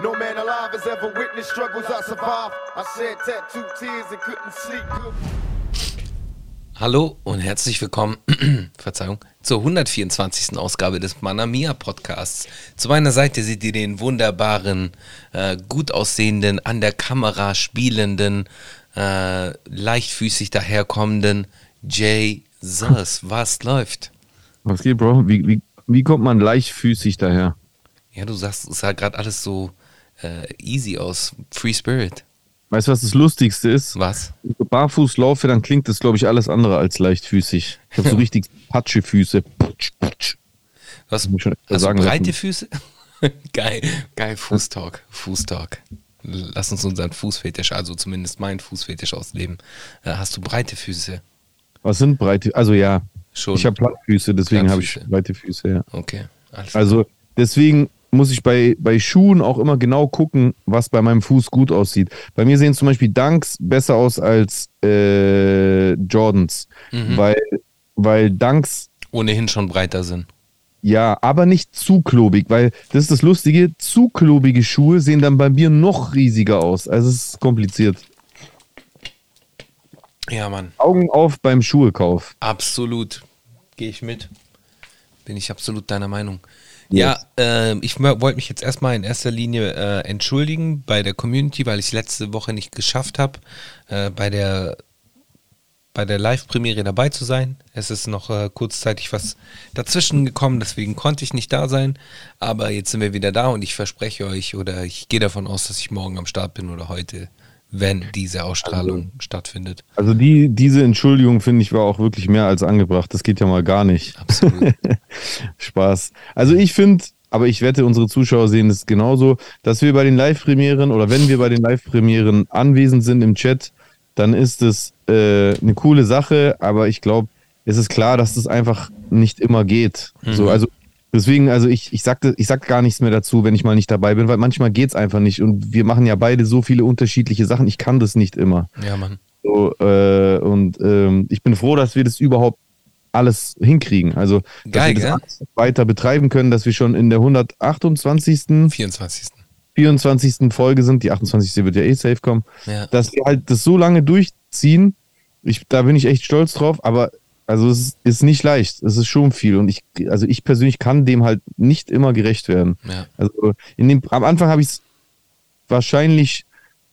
No man alive has ever witnessed struggles I survived. I shed tattooed tears and couldn't sleep. Hallo und herzlich willkommen, Verzeihung, zur 124. Ausgabe des Manamia Podcasts. Zu meiner Seite seht ihr den wunderbaren, äh, gut aussehenden, an der Kamera spielenden, äh, leichtfüßig daherkommenden Jay Zus. Was läuft? Was geht, Bro? Wie, wie, wie kommt man leichtfüßig daher? Ja, du sagst, es sah gerade alles so äh, easy aus. Free Spirit. Weißt du, was das Lustigste ist? Was? Wenn ich barfuß laufe, dann klingt das, glaube ich, alles andere als leichtfüßig. Ich habe so richtig Patschefüße. Putsch, putsch. Was, schon hast sagen breite lassen. Füße? geil, geil, Fußtalk, Fußtalk. Lass uns unseren Fußfetisch, also zumindest meinen Fußfetisch ausleben. Äh, hast du breite Füße? Was sind breite? Also ja, Schon. ich habe Plattfüße, deswegen habe ich breite Füße, ja. Okay, Also deswegen muss ich bei, bei Schuhen auch immer genau gucken, was bei meinem Fuß gut aussieht. Bei mir sehen zum Beispiel Dunks besser aus als äh, Jordans, Mhm. weil, weil Dunks ohnehin schon breiter sind. Ja, aber nicht zu klobig, weil das ist das Lustige, zu klobige Schuhe sehen dann bei mir noch riesiger aus. Also es ist kompliziert. Ja, Mann, Augen auf beim Schuhekauf. absolut. Gehe ich mit. Bin ich absolut deiner Meinung. Ja, ähm, ich wollte mich jetzt erstmal in erster Linie äh, entschuldigen bei der Community, weil ich es letzte Woche nicht geschafft habe, äh, bei der bei der Live-Premiere dabei zu sein. Es ist noch äh, kurzzeitig was dazwischen gekommen, deswegen konnte ich nicht da sein. Aber jetzt sind wir wieder da und ich verspreche euch oder ich gehe davon aus, dass ich morgen am Start bin oder heute, wenn diese Ausstrahlung stattfindet. Also die, diese Entschuldigung, finde ich, war auch wirklich mehr als angebracht. Das geht ja mal gar nicht. Absolut. Spaß. Also ich finde, aber ich wette, unsere Zuschauer sehen es genauso, dass wir bei den Live-Premieren oder wenn wir bei den Live-Premieren anwesend sind im Chat, dann ist es äh, eine coole Sache, aber ich glaube, es ist klar, dass das einfach nicht immer geht. So, also deswegen, also ich, ich, sagte, ich sag gar nichts mehr dazu, wenn ich mal nicht dabei bin, weil manchmal geht es einfach nicht und wir machen ja beide so viele unterschiedliche Sachen, ich kann das nicht immer. ja, Mann. So, äh, und ähm, ich bin froh, dass wir das überhaupt alles hinkriegen. Also, dass Geil, wir das weiter betreiben können, dass wir schon in der 128., 24. 24. Folge sind. Die 28. wird ja eh safe kommen. Ja. Dass wir halt das so lange durchziehen, ich, da bin ich echt stolz drauf, aber also es ist, nicht leicht. Es ist schon viel. Und ich, also ich persönlich kann dem halt nicht immer gerecht werden. Ja. Also in dem, am Anfang habe ich es wahrscheinlich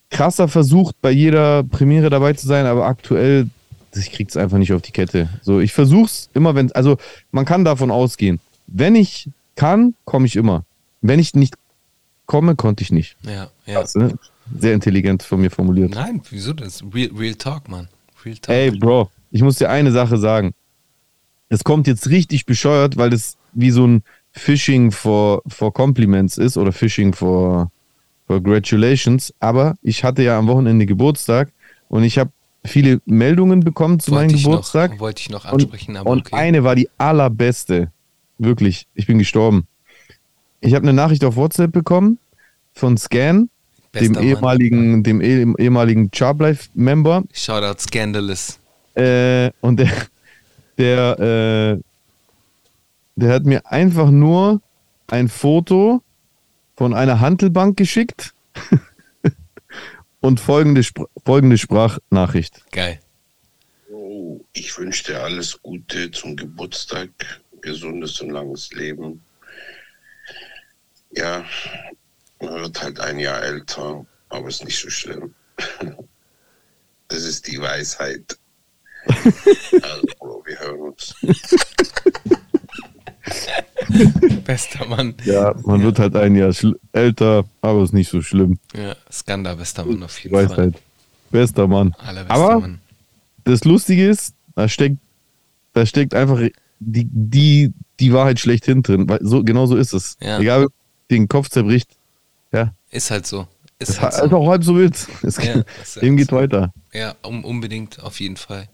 krasser versucht, bei jeder Premiere dabei zu sein, aber aktuell, ich krieg's einfach nicht auf die Kette. So, ich versuch's immer, wenn, also man kann davon ausgehen. Wenn ich kann, komme ich immer. Wenn ich nicht komme, konnte ich nicht. Ja, ja. Krass, ne? Sehr intelligent von mir formuliert. Nein, wieso das? Real, Real Talk, Mann. Real Talk. Ey, Bro, ich muss dir eine Sache sagen. Es kommt jetzt richtig bescheuert, weil das wie so ein Phishing for, for Compliments ist oder Phishing for, for Congratulations. Aber ich hatte ja am Wochenende Geburtstag und ich habe viele Meldungen bekommen zu meinem wollte Geburtstag. Noch, wollte ich noch Und, ansprechen, aber und okay. eine war die allerbeste. Wirklich, ich bin gestorben. Ich habe eine Nachricht auf WhatsApp bekommen von Scan, Bester dem Mann. ehemaligen, dem eh- ehemaligen Charblife-Member. Shoutout Scandalous. Äh, und der, der, äh, der hat mir einfach nur ein Foto von einer Handelbank geschickt und folgende, Spr folgende Sprachnachricht. Geil. Oh, ich wünsche dir alles Gute zum Geburtstag, gesundes und langes Leben. Ja, man wird halt ein Jahr älter, aber ist nicht so schlimm. Das ist die Weisheit. Also, Bro, wir hören uns. Bester Mann. Ja, man wird halt ein Jahr älter, aber ist nicht so schlimm. Ja, Skanda, bester Mann auf jeden weiß Fall. halt. Bester Mann. Allerbester Aber Mann. das Lustige ist, da steckt, da steckt einfach die, die, die Wahrheit schlechthin drin. So, genau so ist es. Ja. Egal, den Kopf zerbricht. Ja, Ist halt so. Ist halt ist so. auch halb so wild. Es Ja, geht, ist Leben halt geht so. weiter. Ja, um, unbedingt, auf jeden Fall.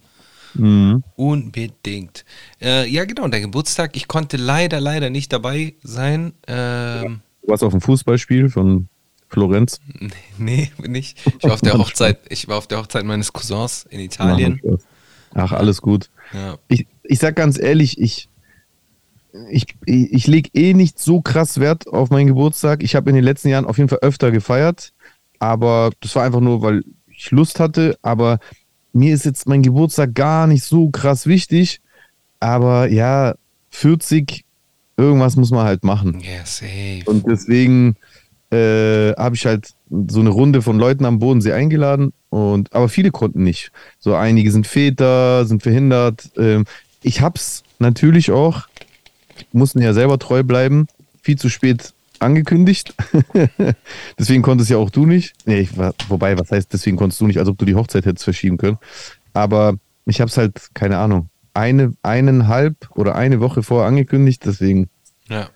Mhm. Unbedingt. Äh, ja, genau, der Geburtstag. Ich konnte leider, leider nicht dabei sein. Ähm, Du warst auf dem Fußballspiel von Florenz. nee, bin ich. Ich war auf der Hochzeit, ich war auf der Hochzeit meines Cousins in Italien. Ach, alles gut. Ja. Ich, ich sag ganz ehrlich, ich, ich, ich, ich lege eh nicht so krass Wert auf meinen Geburtstag. Ich habe in den letzten Jahren auf jeden Fall öfter gefeiert, aber das war einfach nur, weil ich Lust hatte. Aber mir ist jetzt mein Geburtstag gar nicht so krass wichtig. Aber ja, 40, irgendwas muss man halt machen. Ja, safe. Und deswegen äh, habe ich halt so eine Runde von Leuten am Bodensee eingeladen. Und, aber viele konnten nicht. So einige sind Väter, sind verhindert. Ähm, ich hab's natürlich auch, mussten ja selber treu bleiben, viel zu spät angekündigt. deswegen konntest ja auch du nicht. Nee, ich war, wobei, was heißt, deswegen konntest du nicht, als ob du die Hochzeit hättest verschieben können. Aber ich hab's halt, keine Ahnung, eine, eineinhalb oder eine Woche vorher angekündigt, deswegen. Ja.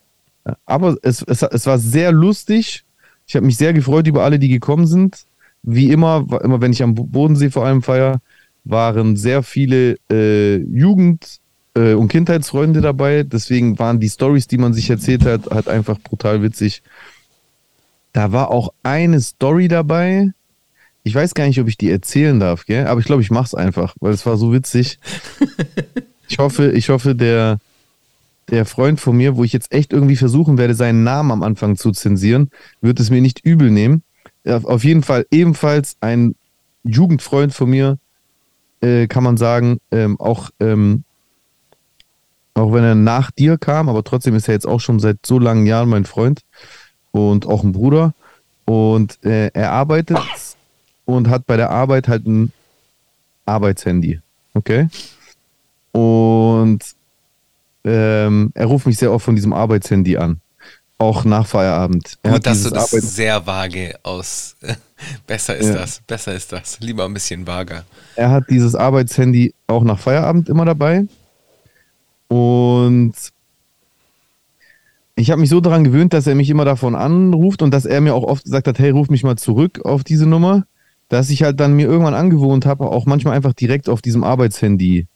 Aber es, es, es war sehr lustig. Ich habe mich sehr gefreut über alle, die gekommen sind. Wie immer, immer wenn ich am Bodensee vor allem feier, waren sehr viele äh, Jugend- äh, und Kindheitsfreunde dabei. Deswegen waren die Stories, die man sich erzählt hat, halt einfach brutal witzig. Da war auch eine Story dabei. Ich weiß gar nicht, ob ich die erzählen darf, gell? aber ich glaube, ich mache es einfach, weil es war so witzig. Ich hoffe, ich hoffe, der, der Freund von mir, wo ich jetzt echt irgendwie versuchen werde, seinen Namen am Anfang zu zensieren, wird es mir nicht übel nehmen. Auf jeden Fall ebenfalls ein Jugendfreund von mir, äh, kann man sagen, ähm, auch, ähm, auch wenn er nach dir kam, aber trotzdem ist er jetzt auch schon seit so langen Jahren mein Freund und auch ein Bruder. Und äh, er arbeitet und hat bei der Arbeit halt ein Arbeitshandy. Okay? Und ähm, er ruft mich sehr oft von diesem Arbeitshandy an. Auch nach Feierabend. Er Gut, dass du das Arbeit- sehr vage aus. besser ist Ja. das, besser ist das. Lieber ein bisschen vager. er hat dieses Arbeitshandy auch nach Feierabend immer dabei. Und ich habe mich so daran gewöhnt, dass er mich immer davon anruft und dass er mir auch oft gesagt hat, hey, ruf mich mal zurück auf diese Nummer, dass ich halt dann mir irgendwann angewohnt habe, auch manchmal einfach direkt auf diesem Arbeitshandy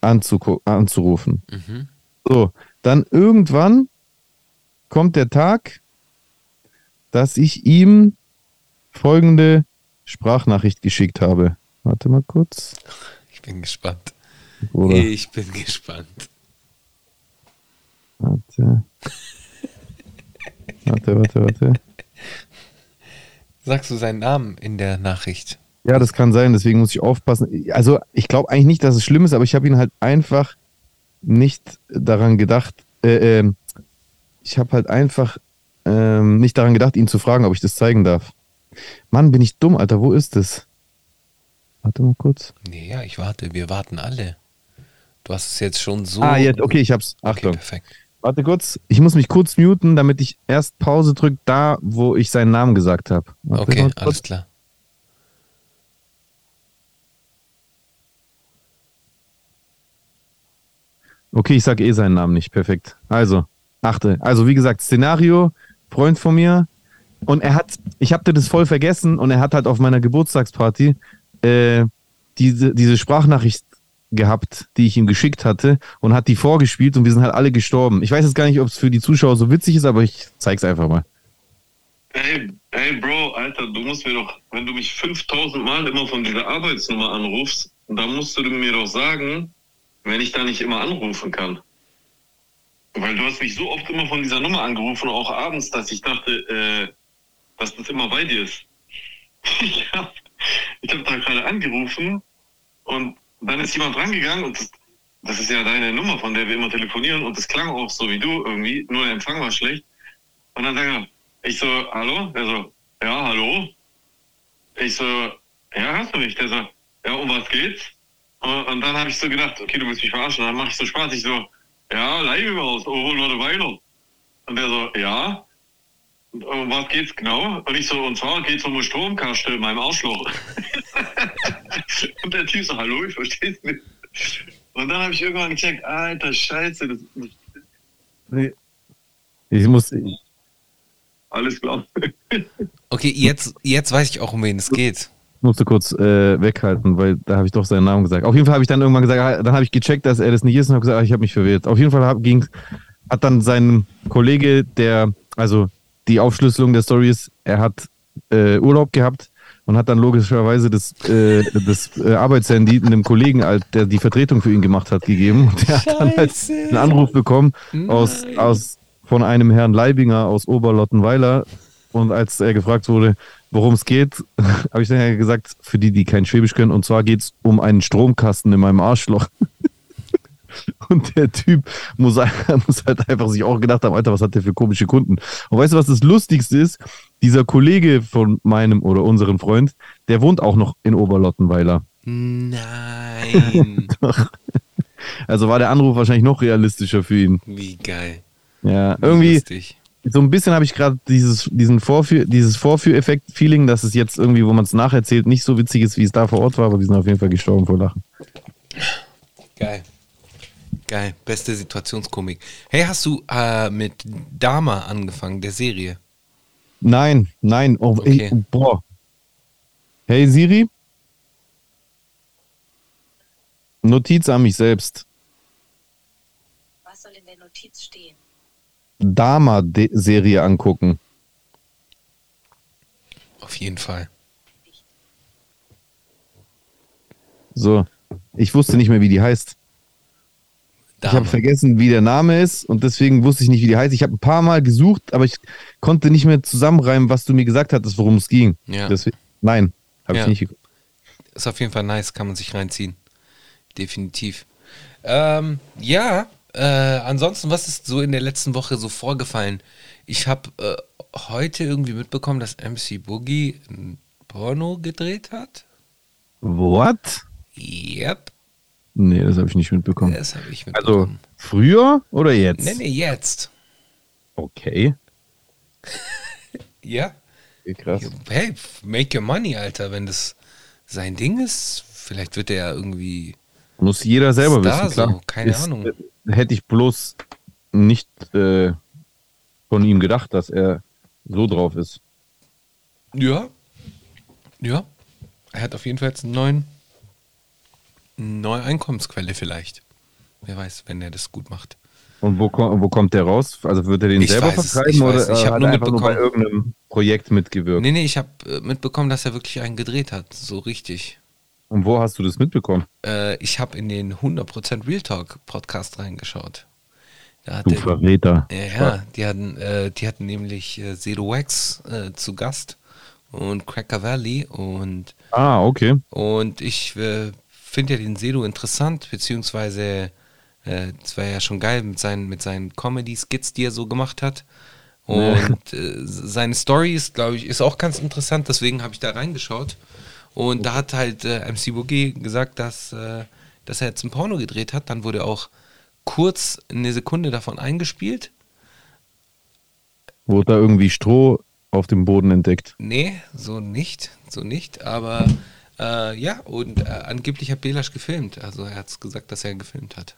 anzurufen. Mhm. So, dann irgendwann kommt der Tag, dass ich ihm folgende Sprachnachricht geschickt habe. Warte mal kurz. Ich bin gespannt. Oder, Ich bin gespannt. Warte. Warte, warte, warte. Sagst du seinen Namen in der Nachricht? Ja, das kann sein, deswegen muss ich aufpassen. Also, ich glaube eigentlich nicht, dass es schlimm ist, aber ich habe ihn halt einfach nicht daran gedacht, äh, ähm, ich habe halt einfach ähm, nicht daran gedacht, ihn zu fragen, ob ich das zeigen darf. Mann, bin ich dumm, Alter, wo ist es? Warte mal kurz. Nee, ja, ich warte. Wir warten alle. Du hast es jetzt schon so. Ah, jetzt, okay, ich hab's. Okay, Achtung. perfekt. Warte kurz, ich muss mich kurz muten, damit ich erst Pause drücke, da, wo ich seinen Namen gesagt habe. Okay, alles klar. Okay, ich sage eh seinen Namen nicht. Perfekt. Also, achte. Also, wie gesagt, Szenario, Freund von mir. Und er hat, ich habe das voll vergessen und er hat halt auf meiner Geburtstagsparty äh, diese, diese Sprachnachricht gehabt, die ich ihm geschickt hatte und hat die vorgespielt und wir sind halt alle gestorben. Ich weiß jetzt gar nicht, ob es für die Zuschauer so witzig ist, aber ich zeig's einfach mal. Ey, ey, Bro, Alter, du musst mir doch, wenn du mich 5000 Mal immer von dieser Arbeitsnummer anrufst, dann musst du mir doch sagen, wenn ich da nicht immer anrufen kann. Weil du hast mich so oft immer von dieser Nummer angerufen, auch abends, dass ich dachte, äh, dass das immer bei dir ist. Ich hab, ich hab da gerade angerufen und dann ist jemand rangegangen und das, das ist ja deine Nummer, von der wir immer telefonieren und das klang auch so wie du irgendwie, nur der Empfang war schlecht. Und dann sagt er, ich so, hallo? Der so, ja, hallo? Ich so, ja, hörst du mich? Der so, ja, um was geht's? Und, und dann habe ich so gedacht, okay, du willst mich verarschen. Dann mache ich so Spaß. Ich so, ja, live aus, oh, Leute Weiler. Und der so, ja. Und Um was geht's genau? Und ich so, und zwar geht's um eine Stromkaste in meinem Arschloch. und der Typ so, hallo, ich versteh's nicht. Und dann habe ich irgendwann gecheckt, alter Scheiße, das, das Ich muss, alles klar. Okay, jetzt, jetzt weiß ich auch, um wen es geht. musste kurz äh, weghalten, weil da habe ich doch seinen Namen gesagt. Auf jeden Fall habe ich dann irgendwann gesagt, ah, dann habe ich gecheckt, dass er das nicht ist und habe gesagt, ah, ich habe mich verwirrt. Auf jeden Fall hab, ging, hat dann sein Kollege, der, also die Aufschlüsselung der Story ist, er hat äh, Urlaub gehabt und hat dann logischerweise das, äh, das äh, Arbeitshandy einem Kollegen, der die Vertretung für ihn gemacht hat, gegeben. Und der hat dann halt Scheiße. einen Anruf bekommen aus, aus, von einem Herrn Leibinger aus Oberlottenweiler. Und als er gefragt wurde, worum es geht, habe ich dann ja gesagt, für die, die kein Schwäbisch können, und zwar geht es um einen Stromkasten in meinem Arschloch. Und der Typ muss, muss halt einfach sich auch gedacht haben, Alter, was hat der für komische Kunden? Und weißt du, was das Lustigste ist? Dieser Kollege von meinem oder unserem Freund, der wohnt auch noch in Oberlottenweiler. Nein. Also war der Anruf wahrscheinlich noch realistischer für ihn. Wie geil. Ja, irgendwie Lustig. so ein bisschen habe ich gerade dieses, diesen Vorführ, dieses Vorführeffekt-Feeling, dass es jetzt irgendwie, wo man es nacherzählt, nicht so witzig ist, wie es da vor Ort war, aber wir sind auf jeden Fall gestorben vor Lachen. Geil. Geil. Beste Situationskomik. Hey, hast du äh, mit Dama angefangen, der Serie? Nein, nein, oh, Okay. ey, boah. Hey Siri? Notiz an mich selbst. Was soll in der Notiz stehen? Dama-Serie angucken. Auf jeden Fall. So. Ich wusste nicht mehr, wie die heißt. Ich Dama. habe vergessen, wie der Name ist und deswegen wusste ich nicht, wie die heißt. Ich habe ein paar Mal gesucht, aber ich konnte nicht mehr zusammenreimen, was du mir gesagt hattest, worum es ging. Ja. Deswegen, nein, habe Ja. ich nicht geguckt. Ist auf jeden Fall nice, kann man sich reinziehen. Definitiv. Ähm, ja, äh, ansonsten, was ist so in der letzten Woche so vorgefallen? Ich habe äh, heute irgendwie mitbekommen, dass MC Boogie ein Porno gedreht hat. What? Yep, Nee, das habe ich nicht mitbekommen. das habe ich Also mitbekommen. früher oder jetzt? nee, nee, jetzt. Okay. Ja. Krass. Hey, make your money, Alter. Wenn das sein Ding ist, vielleicht wird er ja irgendwie. Muss jeder selber Star wissen, klar. so, keine Ist, Ahnung. äh, Hätte ich bloß nicht äh, von ihm gedacht, dass er so drauf ist. Ja. Ja. Er hat auf jeden Fall jetzt einen neuen, neue Einkommensquelle vielleicht. Wer weiß, wenn er das gut macht. Und wo, wo kommt der raus? Also wird er den Ich selber weiß vertreiben ich oder. Ich hat nur er einfach nur bei irgendeinem Projekt mitgewirkt? Nee, nee, ich habe äh, mitbekommen, dass er wirklich einen gedreht hat. So richtig. Und wo hast du das mitbekommen? Äh, ich habe in den 100% Real Talk Podcast reingeschaut. Da hat Du der, Verräter. Ja, ja die, hatten, äh, die hatten nämlich äh, Zero Wax äh, zu Gast und Cracker Valley und, Ah, okay. und ich äh, finde ja den Sedo interessant, beziehungsweise äh, es war ja schon geil mit seinen, mit seinen Comedy-Skits, die er so gemacht hat. Und äh, seine Story ist, glaube ich, ist auch ganz interessant, deswegen habe ich da reingeschaut. Und da hat halt äh, MC Boogie gesagt, dass, äh, dass er jetzt ein Porno gedreht hat. Dann wurde auch kurz eine Sekunde davon eingespielt. Wurde da irgendwie Stroh auf dem Boden entdeckt? Nee, so nicht, so nicht. Aber äh, ja, und äh, angeblich hat Belasch gefilmt. Also er hat gesagt, dass er gefilmt hat.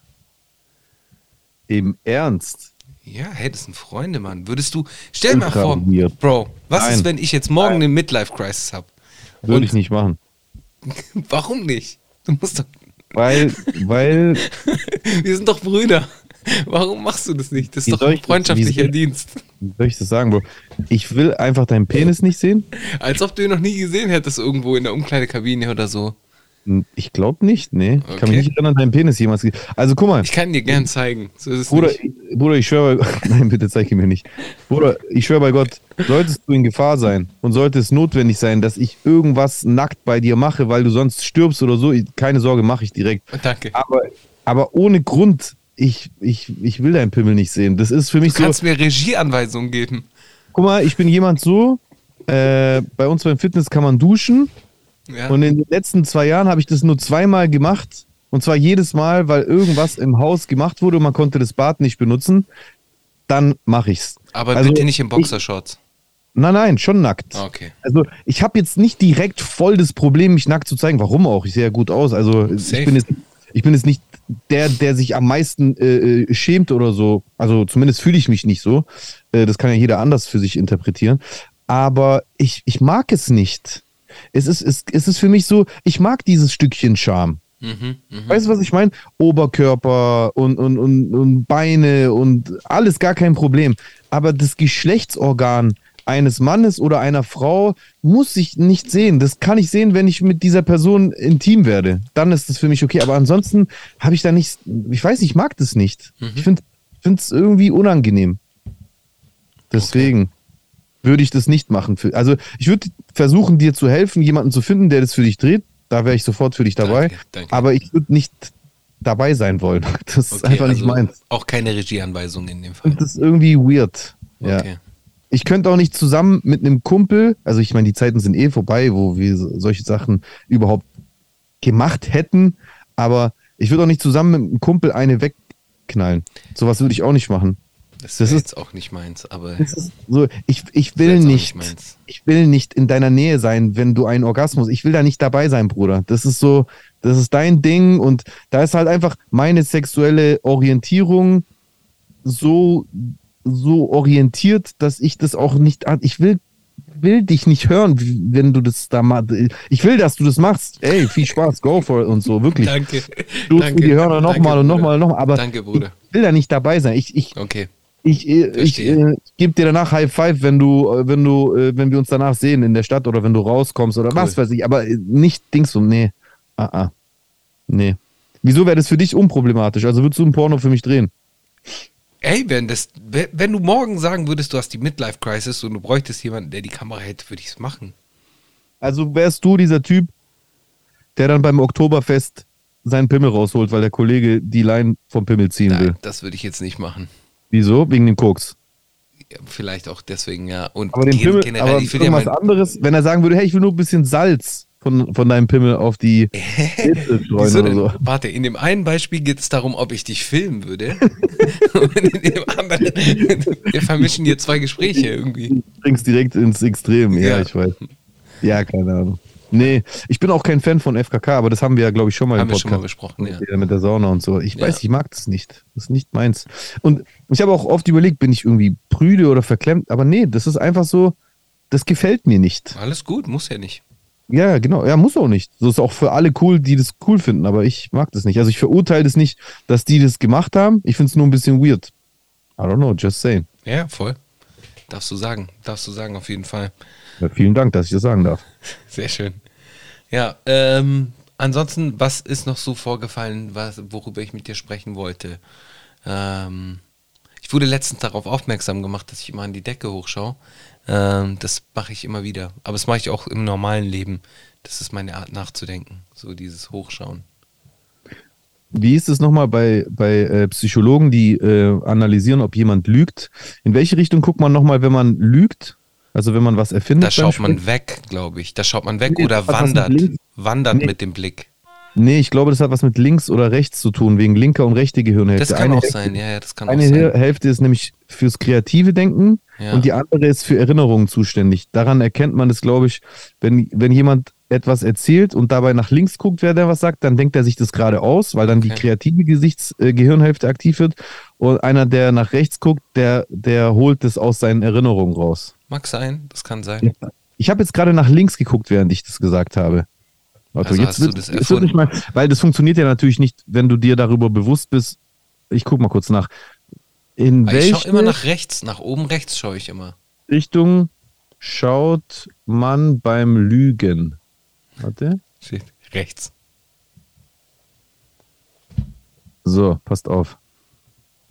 Im Ernst? Ja, hey, das sind Freunde, Mann. Würdest du, stell mal vor. Bro, was Nein. ist, wenn ich jetzt morgen eine Midlife-Crisis habe? Würde ich nicht machen. Warum nicht? Du musst doch, Weil, weil, wir sind doch Brüder. Warum machst du das nicht? Das Wie ist doch soll ein ich das- freundschaftlicher wie- Dienst. wie soll ich das sagen, Bro? Ich will einfach deinen Penis nicht sehen. Als ob du ihn noch nie gesehen hättest irgendwo in der Umkleidekabine oder so. Ich glaube nicht, nee. Ich kann Okay. mich nicht erinnern, deinen Penis jemals. Also guck mal, Ich kann dir gern zeigen. So Bruder, ich- Bruder, ich schwöre bei Nein, bitte zeig ihn mir nicht. Bruder, ich schwöre bei Gott, solltest du in Gefahr sein und sollte es notwendig sein, dass ich irgendwas nackt bei dir mache, weil du sonst stirbst oder so, keine Sorge, mache ich direkt. Danke. Aber, aber ohne Grund, ich, ich, ich will deinen Pimmel nicht sehen. Das ist für mich Du so. kannst mir Regieanweisungen geben. Guck mal, ich bin jemand so, äh, bei uns beim Fitness kann man duschen Ja. und in den letzten zwei Jahren habe ich das nur zweimal gemacht. Und zwar jedes Mal, weil irgendwas im Haus gemacht wurde und man konnte das Bad nicht benutzen. Dann mache ich's. Aber Also, bitte nicht in Boxershorts. Nein, nein, schon nackt. Okay. Also ich habe jetzt nicht direkt voll das Problem, mich nackt zu zeigen. Warum auch? Ich sehe ja gut aus. Also Safe. ich bin, jetzt, ich bin jetzt nicht der, der sich am meisten äh, äh, schämt oder so. Also zumindest fühle ich mich nicht so. Äh, das kann ja jeder anders für sich interpretieren. Aber ich, ich mag es nicht. Es ist, es, es ist für mich so, ich mag dieses Stückchen Charme. Mhm, mhm. Weißt du, was ich meine? Oberkörper und, und, und, und Beine und alles gar kein Problem. Aber das Geschlechtsorgan eines Mannes oder einer Frau muss ich nicht sehen. Das kann ich sehen, wenn ich mit dieser Person intim werde. Dann ist das für mich okay. Aber ansonsten habe ich da nicht, ich weiß, ich mag das nicht. Ich finde es irgendwie unangenehm. Deswegen würde ich das nicht machen. Für, also ich würde versuchen, dir zu helfen, jemanden zu finden, der das für dich dreht. Da wäre ich sofort für dich dabei. Danke, danke. Aber ich würde nicht dabei sein wollen. Das ist Okay, einfach nicht also meins. Auch keine Regieanweisung in dem Fall. Das ist irgendwie weird. Ja. Okay. Ich könnte auch nicht zusammen mit einem Kumpel, also ich meine, die Zeiten sind eh vorbei, wo wir so- solche Sachen überhaupt gemacht hätten, aber ich würde auch nicht zusammen mit einem Kumpel eine wegknallen. Sowas würde ich auch nicht machen. Das, Das ist auch nicht meins, aber so, ich, ich will nicht, nicht ich will nicht in deiner Nähe sein, wenn du einen Orgasmus, ich will da nicht dabei sein, Bruder. Das ist so, das ist dein Ding und da ist halt einfach meine sexuelle Orientierung so, so orientiert, dass ich das auch nicht, ich will, will dich nicht hören, wenn du das da machst. Ich will, dass du das machst. Ey, viel Spaß, go for it und so, wirklich. danke. Du danke. die Danke, nochmal und nochmal und nochmal, aber Danke, Bruder. ich will da nicht dabei sein. Ich, ich, Okay. ich, äh, ich äh, gebe dir danach High Five, wenn du, äh, wenn du, wenn wir uns danach sehen in der Stadt oder wenn du rauskommst oder was weiß ich, aber nicht Dings so, nee. Ah, ah. Nee. Wieso wäre das für dich unproblematisch? Also würdest du ein Porno für mich drehen? Ey, wenn, das, wenn du morgen sagen würdest, du hast die Midlife-Crisis und du bräuchtest jemanden, der die Kamera hält, würde ich es machen. Also wärst du dieser Typ, der dann beim Oktoberfest seinen Pimmel rausholt, weil der Kollege die Line vom Pimmel ziehen will. Nein, das würde ich jetzt nicht machen. Wieso? Wegen dem Koks. Ja, vielleicht auch deswegen, ja. Und Aber den Pimmel, generell, aber ich will ja anderes, wenn er sagen würde, hey, ich will nur ein bisschen Salz von, von deinem Pimmel auf die Pilze streuen oder so. Warte, in dem einen Beispiel geht es darum, ob ich dich filmen würde. Und in dem anderen, wir vermischen hier zwei Gespräche irgendwie. Du bringst direkt ins Extrem, ja, Ja. ich weiß. Ja, keine Ahnung. Nee, ich bin auch kein Fan von FKK, aber das haben wir ja, glaube ich, schon mal Haben im wir schon mal Podcast. besprochen, ja. Ja, Mit der Sauna und so. Ich Ja. weiß, ich mag das nicht. Das ist nicht meins. Und ich habe auch oft überlegt, bin ich irgendwie prüde oder verklemmt, aber nee, das ist einfach so, das gefällt mir nicht. Alles gut, muss ja nicht. Ja, genau. Ja, muss auch nicht. So ist auch für alle cool, die das cool finden, aber ich mag das nicht. Also ich verurteile das nicht, dass die das gemacht haben. Ich finde es nur ein bisschen weird. I don't know, just saying. Ja, voll. Darfst du sagen, darfst du sagen, auf jeden Fall. Ja, vielen Dank, dass ich das sagen darf. Sehr schön. Ja, ähm, ansonsten, was ist noch so vorgefallen, was, worüber ich mit dir sprechen wollte? Ähm, ich wurde letztens darauf aufmerksam gemacht, dass ich immer an die Decke hochschaue. Ähm, das mache ich immer wieder. Aber das mache ich auch im normalen Leben. Das ist meine Art nachzudenken. So dieses Hochschauen. Wie ist es nochmal bei, bei äh, Psychologen, die äh, analysieren, ob jemand lügt? In welche Richtung guckt man nochmal, wenn man lügt? Also wenn man was erfindet? Da schaut man weg, glaube ich. Da schaut man weg Nee, oder was mit wandert. Wandert Nee. mit dem Blick. Nee, ich glaube, das hat was mit links oder rechts zu tun, wegen linker und rechter Gehirnhälfte. Das kann eine auch Hälfte, sein, ja, ja, das kann auch Eine sein. Hel- Hälfte ist nämlich fürs kreative Denken Ja. und die andere ist für Erinnerungen zuständig. Daran erkennt man es, glaube ich, wenn, wenn jemand etwas erzählt und dabei nach links guckt, wer der was sagt, dann denkt er sich das gerade aus, weil dann die Okay. kreative Gesichts äh, Gehirnhälfte aktiv wird. Und einer, der nach rechts guckt, der, der holt es aus seinen Erinnerungen raus. Mag sein, das kann sein. Ich habe jetzt gerade nach links geguckt, während ich das gesagt habe. Warte, Also jetzt hast du wird, das wird nicht mal, weil das funktioniert ja natürlich nicht, wenn du dir darüber bewusst bist. Ich guck mal kurz nach. In Aber ich welche schaue immer nach rechts, nach oben rechts schaue ich immer. Richtung schaut man beim Lügen? Warte. Steht rechts. So, passt auf.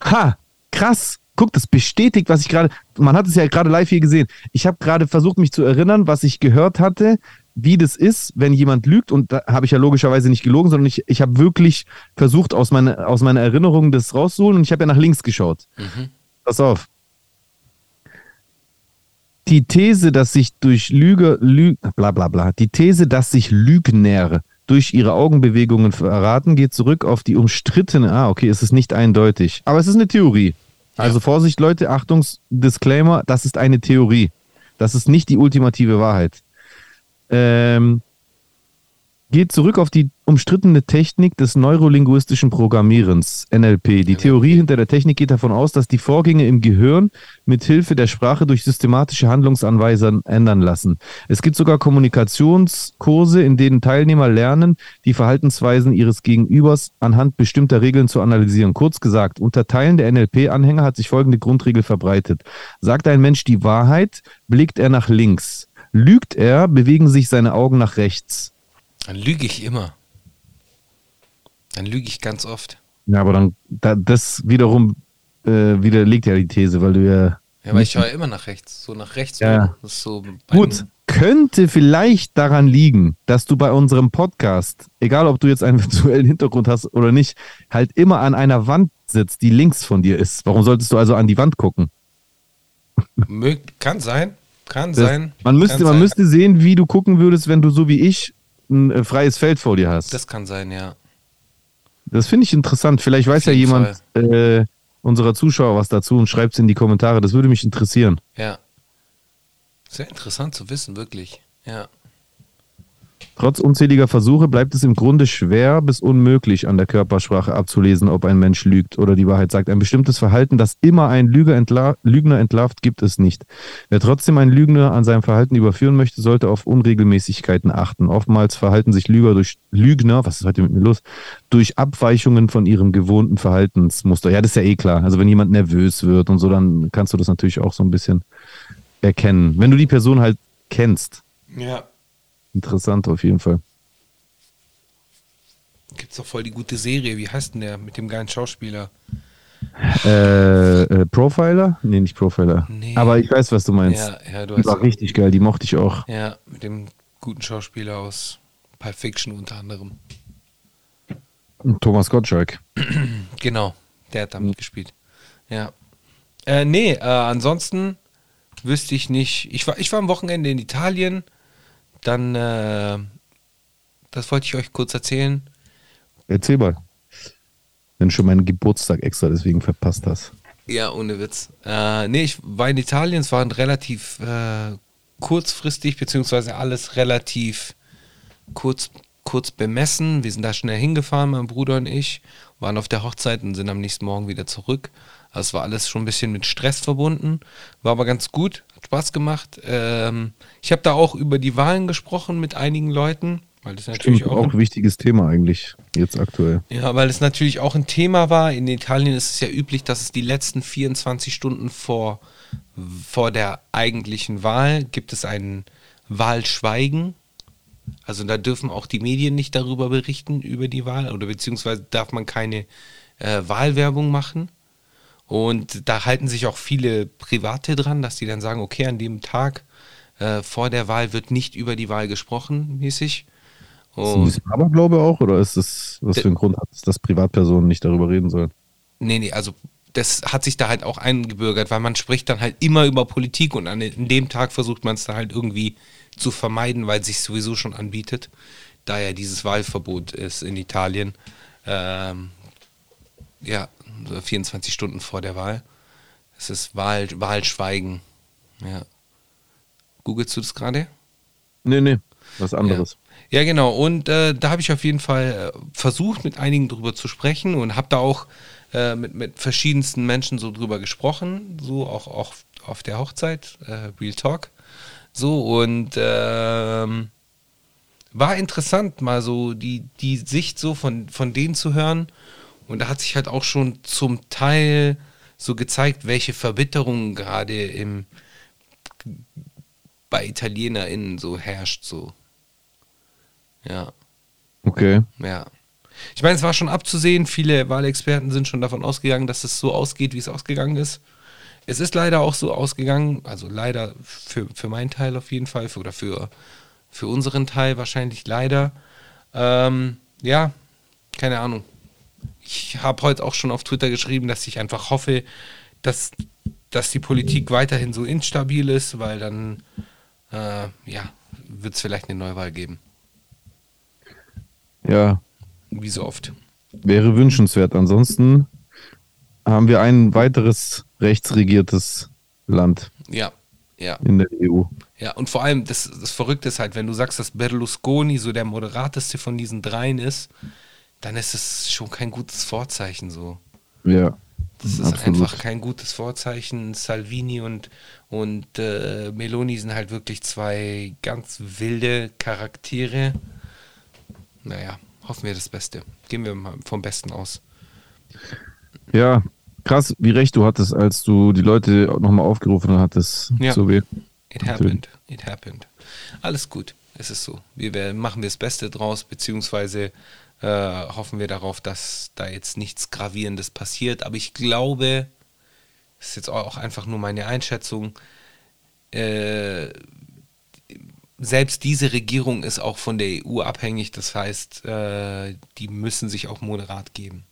Ha! Krass! Guck, das bestätigt, was ich gerade. Man hat es ja gerade live hier gesehen. Ich habe gerade versucht, mich zu erinnern, was ich gehört hatte, wie das ist, wenn jemand lügt. Und da habe ich ja logischerweise nicht gelogen, sondern ich, ich habe wirklich versucht, aus, meine, aus meiner Erinnerung das rauszuholen und ich habe ja nach links geschaut. Mhm. Pass auf. Die These, dass sich durch Lüge, Lü, bla bla bla, die These, dass sich Lügner durch ihre Augenbewegungen verraten, geht zurück auf die umstrittene, ah, okay, es ist nicht eindeutig, aber es ist eine Theorie. Also Vorsicht, Leute, Achtungs, Disclaimer, das ist eine Theorie. Das ist nicht die ultimative Wahrheit. Ähm, geht zurück auf die umstrittene Technik des neurolinguistischen Programmierens, NLP. Die Theorie hinter der Technik geht davon aus, dass die Vorgänge im Gehirn mit Hilfe der Sprache durch systematische Handlungsanweisern ändern lassen. Es gibt sogar Kommunikationskurse, in denen Teilnehmer lernen, die Verhaltensweisen ihres Gegenübers anhand bestimmter Regeln zu analysieren. Kurz gesagt, unter Teilen der NLP-Anhänger hat sich folgende Grundregel verbreitet. Sagt ein Mensch die Wahrheit, blickt er nach links. Lügt er, bewegen sich seine Augen nach rechts. Dann lüge ich immer. Dann lüge ich ganz oft. Ja, aber dann, da, das wiederum äh, widerlegt ja die These, weil du ja. Ja, weil ich schaue immer nach rechts. So nach rechts. Ja. So Gut, könnte vielleicht daran liegen, dass du bei unserem Podcast, egal ob du jetzt einen virtuellen Hintergrund hast oder nicht, halt immer an einer Wand sitzt, die links von dir ist. Warum solltest du also an die Wand gucken? Kann sein. Kann Das, sein. man, müsste, man sein. müsste sehen, wie du gucken würdest, wenn du so wie ich ein äh, freies Feld vor dir hast. Das, Das kann sein, ja. finde ich interessant. Vielleicht weiß ja jemand äh, unserer Zuschauer was dazu und schreibt es in die Kommentare. Das würde mich interessieren. Ja. Sehr interessant zu wissen, wirklich. Ja. Trotz unzähliger Versuche bleibt es im Grunde schwer bis unmöglich an der Körpersprache abzulesen, ob ein Mensch lügt oder die Wahrheit sagt. Ein bestimmtes Verhalten, das immer Lüger entla Lügner entlarvt, gibt es nicht. Wer trotzdem einen Lügner an seinem Verhalten überführen möchte, sollte auf Unregelmäßigkeiten achten. Oftmals verhalten sich Lüger durch Lügner, was ist heute mit mir los, durch Abweichungen von ihrem gewohnten Verhaltensmuster. Ja, das ist ja eh klar. Also wenn jemand nervös wird und so, dann kannst du das natürlich auch so ein bisschen erkennen. Wenn du die Person halt kennst. Ja. Interessant auf jeden Fall. Gibt's doch voll die gute Serie. Wie heißt denn der mit dem geilen Schauspieler? Äh, äh, Profiler? Nee, nicht Profiler. Nee. Aber ich weiß, was du meinst. Ja, ja, du die hast. war richtig geil, die mochte ich auch. Ja, mit dem guten Schauspieler aus Pulp Fiction unter anderem. Thomas Gottschalk. Genau, der hat damit gespielt. Ja. Äh, nee, äh, ansonsten wüsste ich nicht. Ich war, ich war am Wochenende in Italien. Dann, äh, das wollte ich euch kurz erzählen. Erzähl mal. Wenn du schon meinen Geburtstag extra deswegen verpasst hast. Ja, ohne Witz. Äh, nee, ich war in Italien, es war relativ äh, kurzfristig, beziehungsweise alles relativ kurz, kurz bemessen. Wir sind da schnell hingefahren, mein Bruder und ich, waren auf der Hochzeit und sind am nächsten Morgen wieder zurück. Also es war alles schon ein bisschen mit Stress verbunden, war aber ganz gut, hat Spaß gemacht. Ähm, ich habe da auch über die Wahlen gesprochen mit einigen Leuten, weil das natürlich Stimmt, auch, auch ein wichtiges Thema eigentlich, jetzt aktuell. ja, weil es natürlich auch ein Thema war. In Italien ist es ja üblich, dass es die letzten 24 Stunden vor, vor der eigentlichen Wahl gibt es ein Wahlschweigen. Also da dürfen auch die Medien nicht darüber berichten, über die Wahl, oder beziehungsweise darf man keine äh, Wahlwerbung machen. Und da halten sich auch viele Private dran, dass die dann sagen, okay, an dem Tag äh, vor der Wahl wird nicht über die Wahl gesprochen, mäßig. Ist das ein Aberglaube auch oder ist das, was für einen Grund hat es, dass Privatpersonen nicht darüber reden sollen? Nee, nee, also das hat sich da halt auch eingebürgert, weil man spricht dann halt immer über Politik und an dem Tag versucht man es da halt irgendwie zu vermeiden, weil es sich sowieso schon anbietet, da ja dieses Wahlverbot ist in Italien. Ähm, ja, so 24 Stunden vor der Wahl. Es ist Wahl, Wahlschweigen. Ja. Googlest du das gerade? Nee, nee, was anderes. Ja, genau. Und äh, da habe ich auf jeden Fall äh, versucht, mit einigen drüber zu sprechen und habe da auch äh, mit, mit verschiedensten Menschen so drüber gesprochen, so auch, auch auf der Hochzeit, äh, Real Talk. So und ähm, war interessant, mal so die, die Sicht so von, von denen zu hören. Und da hat sich halt auch schon zum Teil so gezeigt, welche Verbitterung gerade im bei ItalienerInnen so herrscht, so. Ja, Okay. ja. Ich meine, es war schon abzusehen, viele Wahlexperten sind schon davon ausgegangen, dass es so ausgeht, wie es ausgegangen ist. Es ist leider auch so ausgegangen, also leider für, für meinen Teil auf jeden Fall, für, oder für, für unseren Teil wahrscheinlich leider. Ähm, ja, keine Ahnung. Ich habe heute auch schon auf Twitter geschrieben, dass ich einfach hoffe, dass, dass die Politik weiterhin so instabil ist, weil dann äh, ja, wird es vielleicht eine Neuwahl geben. Ja, Wie so oft. wäre wünschenswert. Ansonsten haben wir ein weiteres rechtsregiertes Land. Ja, Ja. in der EU. Ja, und vor allem, das, das Verrückte ist halt, wenn du sagst, dass Berlusconi so der moderateste von diesen dreien ist, dann ist es schon kein gutes Vorzeichen so. Ja. Das ist Absolut. einfach kein gutes Vorzeichen. Salvini und, und äh, Meloni sind halt wirklich zwei ganz wilde Charaktere. Naja, hoffen wir das Beste. Gehen wir mal vom Besten aus. Ja, krass, wie recht du hattest, als du die Leute nochmal aufgerufen hattest. Ja. So wie. It happened. It happened. Alles gut. Es ist so. Wir machen wir das Beste draus, beziehungsweise äh, hoffen wir darauf, dass da jetzt nichts Gravierendes passiert. Aber ich glaube, das ist jetzt auch einfach nur meine Einschätzung, äh, selbst diese Regierung ist auch von der EU abhängig. Das heißt, äh, die müssen sich auch moderat geben.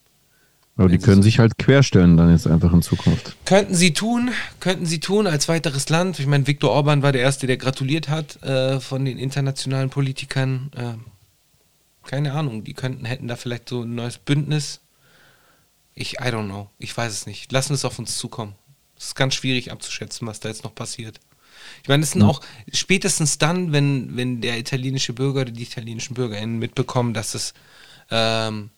Aber die sie können sich halt querstellen dann jetzt einfach in Zukunft. Könnten sie tun, könnten sie tun als weiteres Land. Ich meine, Viktor Orban war der Erste, der gratuliert hat äh, von den internationalen Politikern. Äh, keine Ahnung, die könnten, hätten da vielleicht so ein neues Bündnis. Ich, I don't know, ich weiß es nicht. Lassen es auf uns zukommen. Es ist ganz schwierig abzuschätzen, was da jetzt noch passiert. Ich meine, es sind auch spätestens dann, wenn, wenn der italienische Bürger oder die italienischen BürgerInnen mitbekommen, dass es ähm,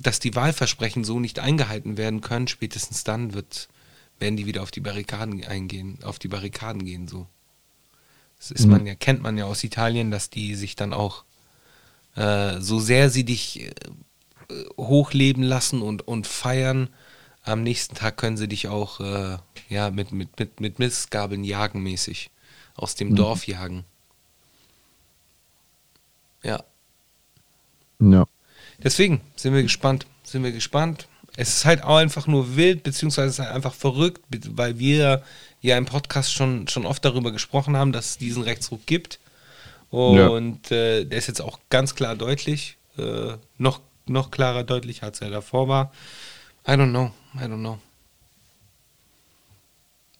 dass die Wahlversprechen so nicht eingehalten werden können, spätestens dann wird, werden die wieder auf die Barrikaden eingehen, auf die Barrikaden gehen so. Das ist man ja, kennt man ja aus Italien, dass die sich dann auch äh, so sehr sie dich äh, hochleben lassen und, und feiern, am nächsten Tag können sie dich auch äh, ja, mit, mit, mit, mit Missgabeln jagen mäßig. Aus dem Dorf jagen. Ja. Ja. Deswegen sind wir gespannt, sind wir gespannt. Es ist halt auch einfach nur wild, beziehungsweise es ist halt einfach verrückt, weil wir ja im Podcast schon, schon oft darüber gesprochen haben, dass es diesen Rechtsruck gibt. Und äh, der ist jetzt auch ganz klar deutlich, äh, noch, noch klarer deutlich, als er davor war. I don't know, I don't know.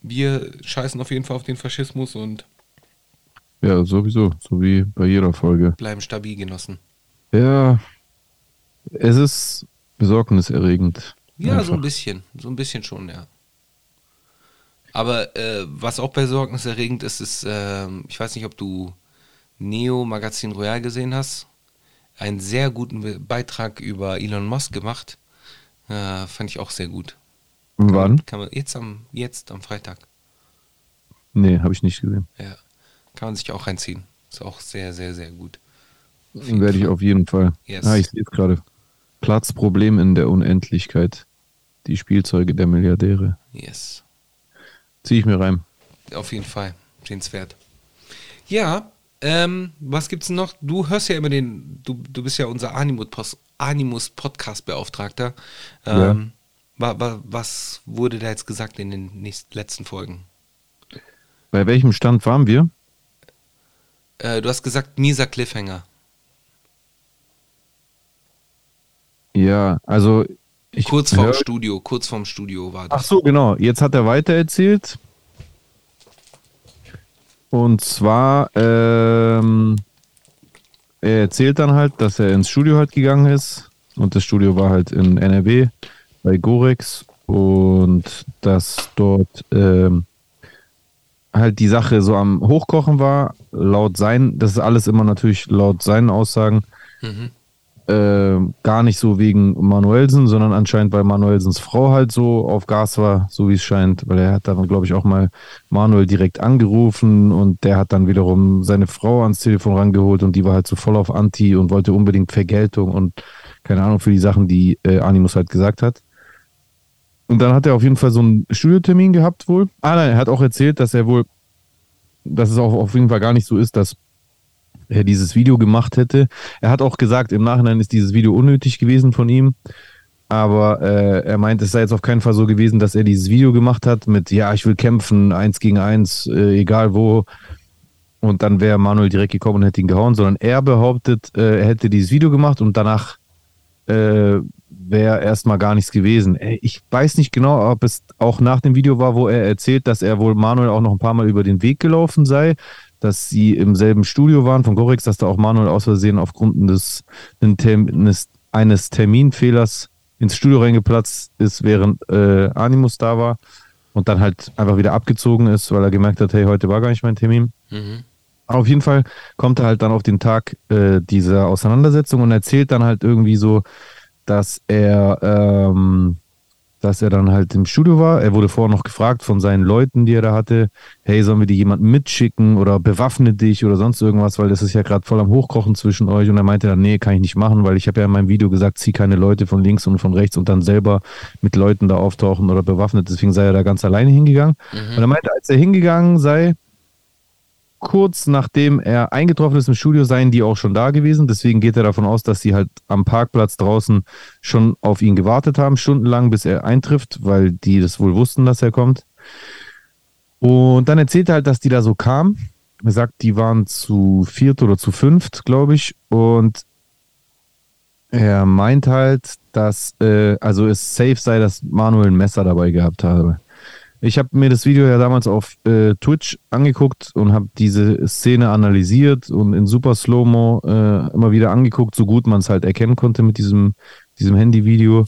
Wir scheißen auf jeden Fall auf den Faschismus und Ja, sowieso. So wie bei jeder Folge. bleiben stabil genossen. Ja. Es ist besorgniserregend. Ja, so Einfach. ein bisschen. So ein bisschen schon, ja. Aber äh, was auch besorgniserregend ist, ist, ähm, ich weiß nicht, ob du Neo Magazin Royal gesehen hast. Einen sehr guten Be- Beitrag über Elon Musk gemacht. Äh, fand ich auch sehr gut. Wann? Kann man jetzt am, jetzt am Freitag. Nee, habe ich nicht gesehen. Ja. Kann man sich auch reinziehen. Ist auch sehr, sehr, sehr gut. Werde ich auf jeden Fall. Yes. Ah, ich sehe es gerade. Platzproblem in der Unendlichkeit. Die Spielzeuge der Milliardäre. Yes. Ziehe ich mir rein. Auf jeden Fall. Sehenswert. Ja, ähm, was gibt's noch? Du hörst ja immer den, du, du bist ja unser Animus, Animus Podcast Beauftragter. Ähm, wa, wa, was wurde da jetzt gesagt in den nächsten, letzten Folgen? Bei welchem Stand waren wir? Äh, du hast gesagt, mieser Cliffhanger. Ja, also ich kurz vorm hör- Studio, kurz vorm Studio war das. Ach so, genau. Jetzt hat er weitererzählt. Und zwar, ähm, er erzählt dann halt, dass er ins Studio halt gegangen ist. Und das Studio war halt in NRW bei Gorex. Und dass dort ähm, halt die Sache so am Hochkochen war. Laut sein, das ist alles immer natürlich laut seinen Aussagen Mhm. Äh, gar nicht so wegen Manuelsen, sondern anscheinend, weil Manuelsens Frau halt so auf Gas war, so wie es scheint, weil er hat dann, glaube ich, auch mal Manuel direkt angerufen und der hat dann wiederum seine Frau ans Telefon rangeholt und die war halt so voll auf Anti und wollte unbedingt Vergeltung und keine Ahnung für die Sachen, die äh, Animus halt gesagt hat. Und dann hat er auf jeden Fall so einen Studiotermin gehabt wohl. Ah nein, er hat auch erzählt, dass er wohl, dass es auch auf jeden Fall gar nicht so ist, dass er dieses Video gemacht hätte. Er hat auch gesagt, im Nachhinein ist dieses Video unnötig gewesen von ihm. Aber äh, er meint, es sei jetzt auf keinen Fall so gewesen, dass er dieses Video gemacht hat mit, ja, ich will kämpfen, eins gegen eins, äh, egal wo. Und dann wäre Manuel direkt gekommen und hätte ihn gehauen, sondern er behauptet, äh, er hätte dieses Video gemacht und danach äh, wäre erstmal gar nichts gewesen. Ey, Ich weiß nicht genau, ob es auch nach dem Video war, wo er erzählt, dass er wohl Manuel auch noch ein paar Mal über den Weg gelaufen sei, dass sie im selben Studio waren von Gorix, dass da auch Manuel aus Versehen aufgrund des, eines, eines Terminfehlers ins Studio reingeplatzt ist, während äh, Animus da war. und dann halt einfach wieder abgezogen ist, weil er gemerkt hat, hey, heute war gar nicht mein Termin. Mhm. Auf jeden Fall kommt er halt dann auf den Tag äh, dieser Auseinandersetzung und erzählt dann halt irgendwie so, dass er, ähm, dass er dann halt im Studio war. Er wurde vorher noch gefragt von seinen Leuten, die er da hatte, hey, sollen wir die jemanden mitschicken oder bewaffne dich oder sonst irgendwas, weil das ist ja gerade voll am Hochkochen zwischen euch. Und er meinte dann, nee, kann ich nicht machen, weil ich habe ja in meinem Video gesagt, zieh keine Leute von links und von rechts und dann selber mit Leuten da auftauchen oder bewaffnet. Deswegen sei er da ganz alleine hingegangen. Und er meinte, als er hingegangen sei, kurz nachdem er eingetroffen ist im Studio, seien die auch schon da gewesen. Deswegen geht er davon aus, dass sie halt am Parkplatz draußen schon auf ihn gewartet haben, stundenlang, bis er eintrifft, weil die das wohl wussten, dass er kommt. Und dann erzählt er halt, dass die da so kamen. Er sagt, die waren zu viert oder zu fünft, glaube ich. Und er meint halt, dass äh, also es safe sei, dass Manuel ein Messer dabei gehabt habe. Ich habe mir das Video ja damals auf äh, Twitch angeguckt und habe diese Szene analysiert und in super Slow-Mo äh, immer wieder angeguckt, so gut man es halt erkennen konnte mit diesem, diesem Handy-Video.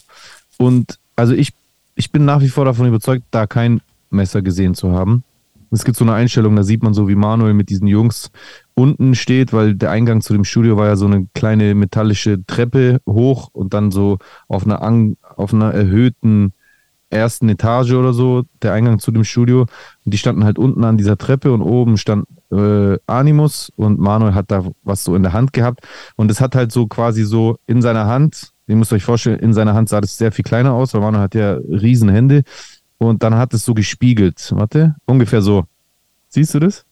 Und also ich, ich bin nach wie vor davon überzeugt, da kein Messer gesehen zu haben. Es gibt so eine Einstellung, da sieht man so, wie Manuel mit diesen Jungs unten steht, weil der Eingang zu dem Studio war ja so eine kleine metallische Treppe hoch und dann so auf einer, auf einer erhöhten ersten Etage oder so, der Eingang zu dem Studio. Und die standen halt unten an dieser Treppe und oben stand äh, Animus und Manuel hat da was so in der Hand gehabt. Und es hat halt so quasi so in seiner Hand, ihr müsst euch vorstellen, in seiner Hand sah das sehr viel kleiner aus, weil Manuel hat ja riesen Hände. Und dann hat es so gespiegelt. Warte, ungefähr so. Siehst du das?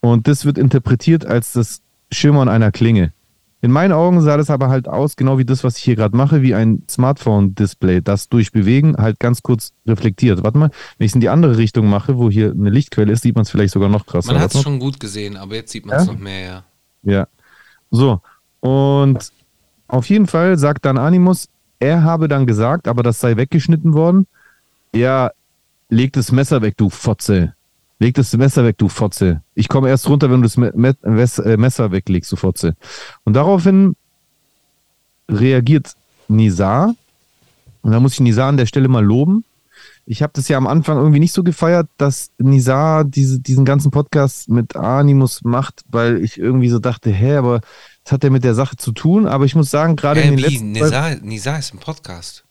Und das wird interpretiert als das Schimmern einer Klinge. In meinen Augen sah das aber halt aus, genau wie das, was ich hier gerade mache, wie ein Smartphone-Display, das durch Bewegen halt ganz kurz reflektiert. Warte mal, wenn ich es in die andere Richtung mache, wo hier eine Lichtquelle ist, sieht man es vielleicht sogar noch krasser. Man hat es schon gut gesehen, aber jetzt sieht man es Ja? noch mehr, ja. Ja. So. Und auf jeden Fall sagt dann Animus, er habe dann gesagt, aber das sei weggeschnitten worden. Ja, leg das Messer weg, du Fotze. Leg das Messer weg, du Fotze. Ich komme erst runter, wenn du das äh, Messer weglegst, du Fotze. Und daraufhin reagiert Nizar. Und da muss ich Nizar an der Stelle mal loben. Ich habe das ja am Anfang irgendwie nicht so gefeiert, dass Nizar diese, diesen ganzen Podcast mit Animus macht, weil ich irgendwie so dachte, hä, aber das hat ja mit der Sache zu tun. Aber ich muss sagen, gerade in den wie, letzten Nisa, Nisa ist ein Podcast.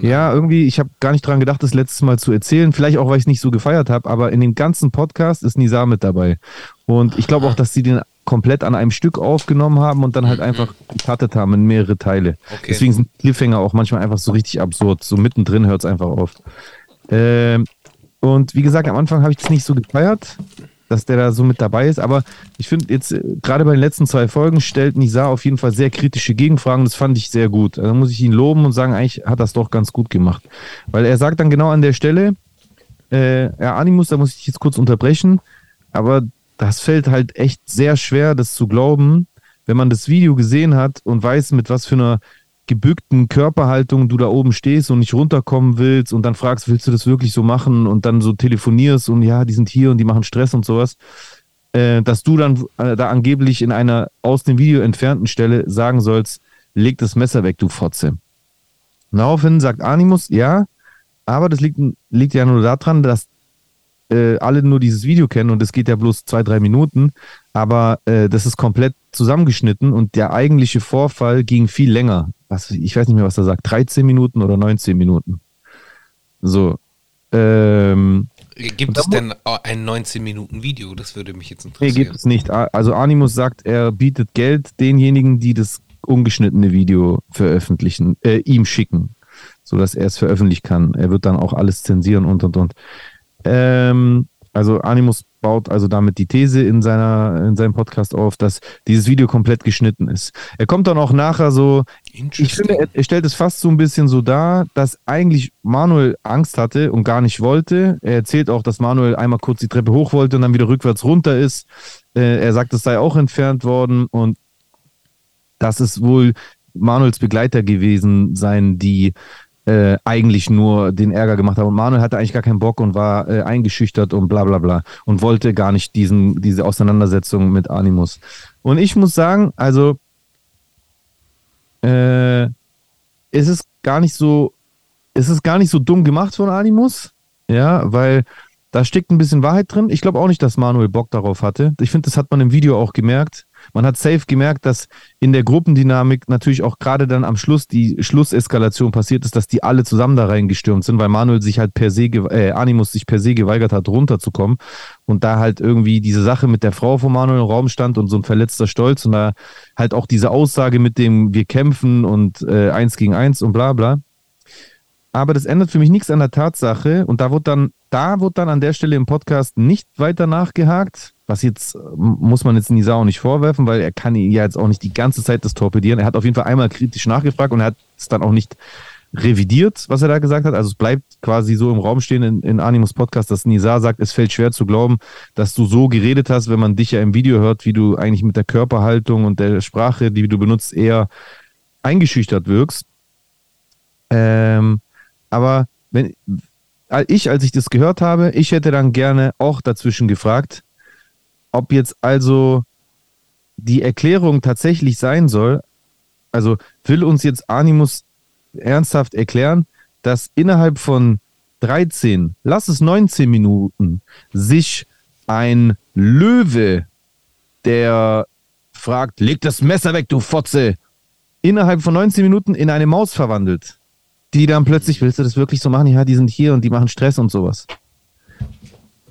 Ja, irgendwie, ich habe gar nicht dran gedacht, das letztes Mal zu erzählen. Vielleicht auch, weil ich es nicht so gefeiert habe, aber in dem ganzen Podcast ist Nizar mit dabei. Und ich glaube auch, dass sie den komplett an einem Stück aufgenommen haben und dann halt einfach gecuttet haben in mehrere Teile. Okay. Deswegen sind Cliffhanger auch manchmal einfach so richtig absurd. So mittendrin hört es einfach auf. Ähm, und wie gesagt, am Anfang habe ich das nicht so gefeiert, dass der da so mit dabei ist. Aber ich finde jetzt, äh, gerade bei den letzten zwei Folgen stellt Nizar auf jeden Fall sehr kritische Gegenfragen. Das fand ich sehr gut. Also muss ich ihn loben und sagen, eigentlich hat das doch ganz gut gemacht. Weil er sagt dann genau an der Stelle, äh, ja, Animus, da muss ich jetzt kurz unterbrechen, aber das fällt halt echt sehr schwer, das zu glauben, wenn man das Video gesehen hat und weiß, mit was für einer gebückten Körperhaltung du da oben stehst und nicht runterkommen willst und dann fragst, willst du das wirklich so machen und dann so telefonierst und ja, die sind hier und die machen Stress und sowas, äh, dass du dann äh, da angeblich in einer aus dem Video entfernten Stelle sagen sollst, leg das Messer weg, du Fotze. Daraufhin sagt Animus, ja, aber das liegt, liegt ja nur daran, dass äh, alle nur dieses Video kennen und es geht ja bloß zwei, drei Minuten, aber äh, das ist komplett zusammengeschnitten und der eigentliche Vorfall ging viel länger. Was, ich weiß nicht mehr, was er sagt, 13 Minuten oder 19 Minuten. So. Ähm, Gibt es denn ein 19-Minuten-Video? Das würde mich jetzt nee, interessieren. gibt es nicht. Also Animus sagt, er bietet Geld denjenigen, die das ungeschnittene Video veröffentlichen, äh, ihm schicken, sodass er es veröffentlichen kann. Er wird dann auch alles zensieren und und und. Ähm, also Animus baut also damit die These in seiner in seinem Podcast auf, dass dieses Video komplett geschnitten ist. Er kommt dann auch nachher so, ich finde, er, er stellt es fast so ein bisschen so dar, dass eigentlich Manuel Angst hatte und gar nicht wollte. Er erzählt auch, dass Manuel einmal kurz die Treppe hoch wollte und dann wieder rückwärts runter ist. Äh, er sagt, es sei auch entfernt worden und dass es wohl Manuels Begleiter gewesen sein, die äh, eigentlich nur den Ärger gemacht haben. Und Manuel hatte eigentlich gar keinen Bock und war äh, eingeschüchtert und bla bla bla und wollte gar nicht diesen, diese Auseinandersetzung mit Animus. Und ich muss sagen, also äh, es ist gar nicht so, es ist gar nicht so dumm gemacht von Animus, Ja, weil da steckt ein bisschen Wahrheit drin. Ich glaube auch nicht, dass Manuel Bock darauf hatte. Ich finde, das hat man im Video auch gemerkt. Man hat safe gemerkt, dass in der Gruppendynamik natürlich auch gerade dann am Schluss die Schlusseskalation passiert ist, dass die alle zusammen da reingestürmt sind, weil Manuel sich halt per se, äh, Animus sich per se geweigert hat, runterzukommen und da halt irgendwie diese Sache mit der Frau von Manuel im Raum stand und so ein verletzter Stolz und da halt auch diese Aussage mit dem wir kämpfen und äh, eins gegen eins und bla bla. Aber das ändert für mich nichts an der Tatsache und da wird dann, da wird dann an der Stelle im Podcast nicht weiter nachgehakt, was jetzt muss man jetzt Nisa auch nicht vorwerfen, weil er kann ja jetzt auch nicht die ganze Zeit das torpedieren. Er hat auf jeden Fall einmal kritisch nachgefragt und er hat es dann auch nicht revidiert, was er da gesagt hat. Also es bleibt quasi so im Raum stehen in, in Animus Podcast, dass Nisa sagt, es fällt schwer zu glauben, dass du so geredet hast, wenn man dich ja im Video hört, wie du eigentlich mit der Körperhaltung und der Sprache, die du benutzt, eher eingeschüchtert wirkst. Ähm, aber wenn ich, als ich das gehört habe, ich hätte dann gerne auch dazwischen gefragt, ob jetzt also die Erklärung tatsächlich sein soll, also will uns jetzt Animus ernsthaft erklären, dass innerhalb von 13, lass es 19 Minuten, sich ein Löwe, der fragt, leg das Messer weg, du Fotze, innerhalb von 19 Minuten in eine Maus verwandelt, die dann plötzlich, willst du das wirklich so machen? Ja, die sind hier und die machen Stress und sowas.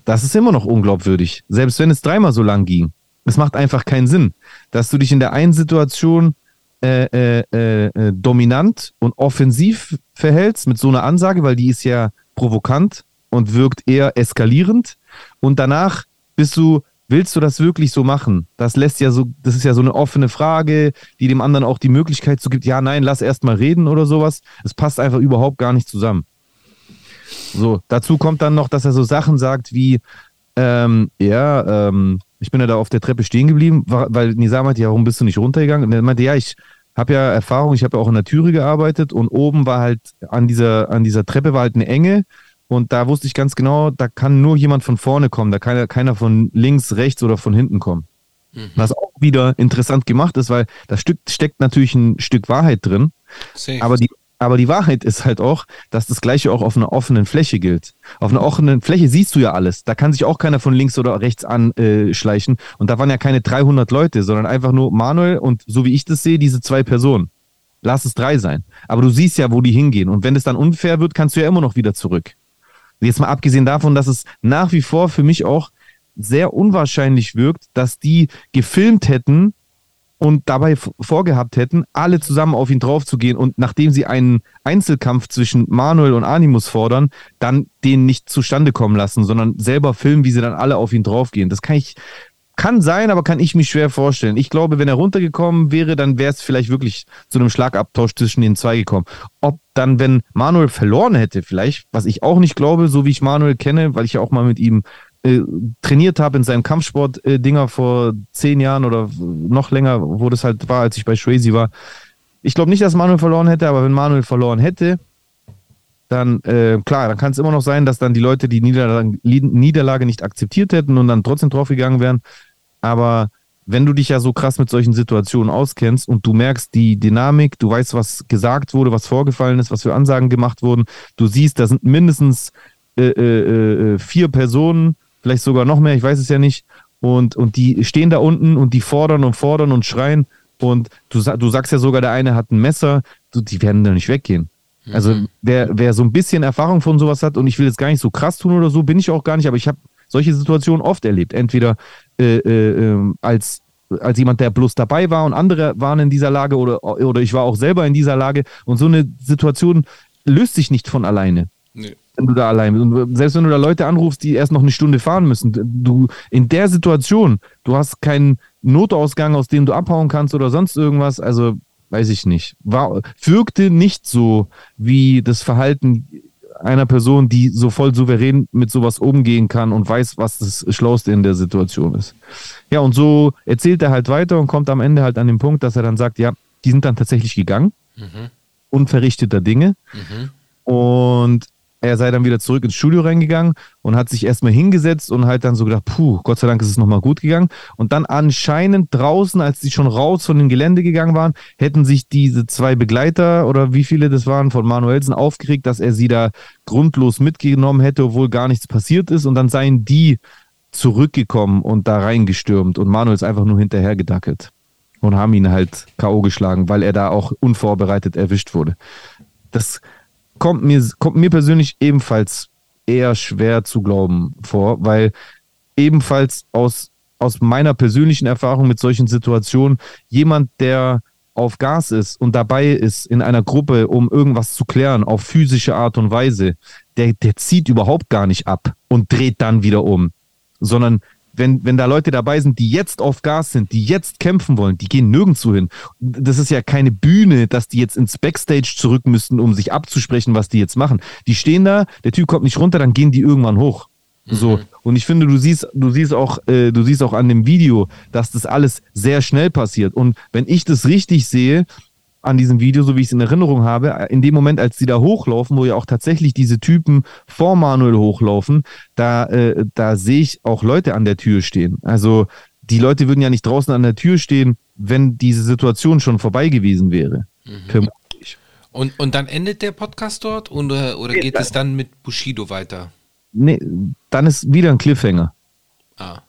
Das ist immer noch unglaubwürdig, selbst wenn es dreimal so lang ging. Es macht einfach keinen Sinn, dass du dich in der einen Situation äh, äh, äh, dominant und offensiv verhältst mit so einer Ansage, weil die ist ja provokant und wirkt eher eskalierend. Und danach bist du, willst du das wirklich so machen? Das lässt ja so, das ist ja so eine offene Frage, die dem anderen auch die Möglichkeit so gibt, ja, nein, lass erst mal reden oder sowas. Es passt einfach überhaupt gar nicht zusammen. So, dazu kommt dann noch, dass er so Sachen sagt wie, ähm, ja, ähm, ich bin ja da auf der Treppe stehen geblieben, weil Nisa meinte, ja, warum bist du nicht runtergegangen? Und er meinte, ja, ich habe ja Erfahrung, ich habe ja auch in der Türe gearbeitet und oben war halt an dieser, an dieser Treppe war halt eine Enge und da wusste ich ganz genau, da kann nur jemand von vorne kommen, da kann keiner von links, rechts oder von hinten kommen. Mhm. Was auch wieder interessant gemacht ist, weil da steckt natürlich ein Stück Wahrheit drin. Safe. Aber die aber die Wahrheit ist halt auch, dass das Gleiche auch auf einer offenen Fläche gilt. Auf einer offenen Fläche siehst du ja alles. Da kann sich auch keiner von links oder rechts anschleichen. Und da waren ja keine 300 Leute, sondern einfach nur Manuel und so wie ich das sehe, diese zwei Personen. Lass es drei sein. Aber du siehst ja, wo die hingehen. Und wenn es dann unfair wird, kannst du ja immer noch wieder zurück. Jetzt mal abgesehen davon, dass es nach wie vor für mich auch sehr unwahrscheinlich wirkt, dass die gefilmt hätten, und dabei vorgehabt hätten, alle zusammen auf ihn draufzugehen und nachdem sie einen Einzelkampf zwischen Manuel und Animus fordern, dann den nicht zustande kommen lassen, sondern selber filmen, wie sie dann alle auf ihn draufgehen. Das kann ich, kann sein, aber kann ich mich schwer vorstellen. Ich glaube, wenn er runtergekommen wäre, dann wäre es vielleicht wirklich zu einem Schlagabtausch zwischen den zwei gekommen. Ob dann, wenn Manuel verloren hätte, vielleicht, was ich auch nicht glaube, so wie ich Manuel kenne, weil ich ja auch mal mit ihm äh, trainiert habe in seinem Kampfsport-Dinger vor zehn Jahren oder noch länger, wo das halt war, als ich bei Swayze war. Ich glaube nicht, dass Manuel verloren hätte, aber wenn Manuel verloren hätte, dann äh, klar, dann kann es immer noch sein, dass dann die Leute die Niederlage, Niederlage nicht akzeptiert hätten und dann trotzdem draufgegangen wären. Aber wenn du dich ja so krass mit solchen Situationen auskennst und du merkst die Dynamik, du weißt, was gesagt wurde, was vorgefallen ist, was für Ansagen gemacht wurden, du siehst, da sind mindestens äh, äh, äh vier Personen, vielleicht sogar noch mehr, ich weiß es ja nicht. Und, und die stehen da unten und die fordern und fordern und schreien. Und du, du sagst ja sogar, der eine hat ein Messer, du, die werden da nicht weggehen. Also mhm. wer, wer so ein bisschen Erfahrung von sowas hat, und ich will jetzt gar nicht so krass tun oder so, bin ich auch gar nicht, aber ich habe solche Situationen oft erlebt. Entweder äh, äh, ähm, als, als jemand, der bloß dabei war und andere waren in dieser Lage oder, oder ich war auch selber in dieser Lage. Und so eine Situation löst sich nicht von alleine. Nee wenn du da allein bist. Und selbst wenn du da Leute anrufst, die erst noch eine Stunde fahren müssen, du in der Situation, du hast keinen Notausgang, aus dem du abhauen kannst oder sonst irgendwas, also weiß ich nicht. War, wirkte nicht so wie das Verhalten einer Person, die so voll souverän mit sowas umgehen kann und weiß, was das Schlauste in der Situation ist. Ja, und so erzählt er halt weiter und kommt am Ende halt an den Punkt, dass er dann sagt, ja, die sind dann tatsächlich gegangen, mhm. unverrichteter Dinge. Mhm. Und er sei dann wieder zurück ins Studio reingegangen und hat sich erstmal hingesetzt und halt dann so gedacht, puh, Gott sei Dank ist es nochmal gut gegangen. Und dann anscheinend draußen, als sie schon raus von dem Gelände gegangen waren, hätten sich diese zwei Begleiter oder wie viele das waren von Manuelsen aufgeregt, dass er sie da grundlos mitgenommen hätte, obwohl gar nichts passiert ist. Und dann seien die zurückgekommen und da reingestürmt und Manuel ist einfach nur hinterher gedackelt und haben ihn halt K.O. geschlagen, weil er da auch unvorbereitet erwischt wurde. Das kommt mir, kommt mir persönlich ebenfalls eher schwer zu glauben vor, weil ebenfalls aus, aus meiner persönlichen Erfahrung mit solchen Situationen jemand, der auf Gas ist und dabei ist in einer Gruppe, um irgendwas zu klären, auf physische Art und Weise, der, der zieht überhaupt gar nicht ab und dreht dann wieder um, sondern wenn, wenn da Leute dabei sind, die jetzt auf Gas sind, die jetzt kämpfen wollen, die gehen nirgendwo hin. Das ist ja keine Bühne, dass die jetzt ins Backstage zurück müssten, um sich abzusprechen, was die jetzt machen. Die stehen da, der Typ kommt nicht runter, dann gehen die irgendwann hoch. So. Und ich finde, du siehst, du siehst auch, äh, du siehst auch an dem Video, dass das alles sehr schnell passiert. Und wenn ich das richtig sehe, an diesem Video, so wie ich es in Erinnerung habe, in dem Moment, als sie da hochlaufen, wo ja auch tatsächlich diese Typen vor Manuel hochlaufen, da, äh, da sehe ich auch Leute an der Tür stehen. Also die Leute würden ja nicht draußen an der Tür stehen, wenn diese Situation schon vorbei gewesen wäre. Vermutlich. Und, und dann endet der Podcast dort oder, oder geht es dann mit Bushido weiter? Nee, dann ist wieder ein Cliffhanger. Ah.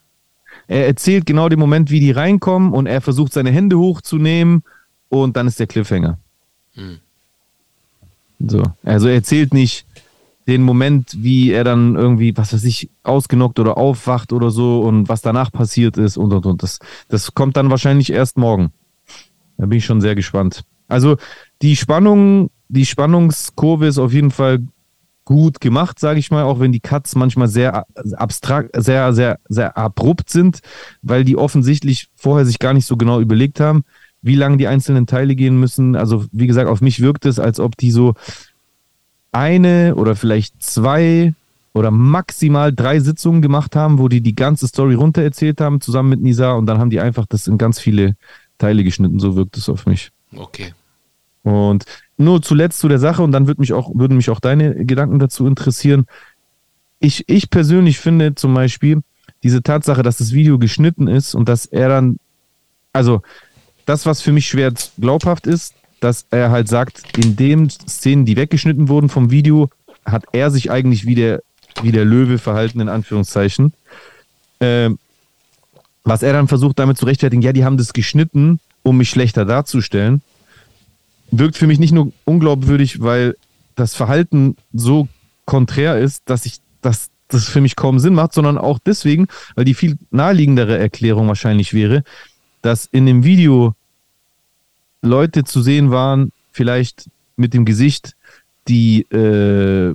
Er erzählt genau den Moment, wie die reinkommen und er versucht seine Hände hochzunehmen und dann ist der Cliffhanger. Hm. So. Also er erzählt nicht den Moment, wie er dann irgendwie, was weiß ich, ausgenockt oder aufwacht oder so und was danach passiert ist und und und. Das, das kommt dann wahrscheinlich erst morgen. Da bin ich schon sehr gespannt. Also die Spannung, die Spannungskurve ist auf jeden Fall gut gemacht, sage ich mal, auch wenn die Cuts manchmal sehr abstrakt, sehr, sehr, sehr abrupt sind, weil die offensichtlich vorher sich gar nicht so genau überlegt haben, wie lange die einzelnen Teile gehen müssen. Also, wie gesagt, auf mich wirkt es, als ob die so eine oder vielleicht zwei oder maximal drei Sitzungen gemacht haben, wo die die ganze Story runter erzählt haben, zusammen mit Nisa, und dann haben die einfach das in ganz viele Teile geschnitten. So wirkt es auf mich. Okay. Und nur zuletzt zu der Sache, und dann würd mich auch, würden mich auch deine Gedanken dazu interessieren. Ich, ich persönlich finde zum Beispiel diese Tatsache, dass das Video geschnitten ist und dass er dann, also das, was für mich schwer glaubhaft ist, dass er halt sagt, in den Szenen, die weggeschnitten wurden vom Video, hat er sich eigentlich wie der, wie der Löwe verhalten, in Anführungszeichen. Ähm, was er dann versucht damit zu rechtfertigen, ja, die haben das geschnitten, um mich schlechter darzustellen wirkt für mich nicht nur unglaubwürdig, weil das Verhalten so konträr ist, dass ich dass das für mich kaum Sinn macht, sondern auch deswegen, weil die viel naheliegendere Erklärung wahrscheinlich wäre, dass in dem Video Leute zu sehen waren, vielleicht mit dem Gesicht, die äh,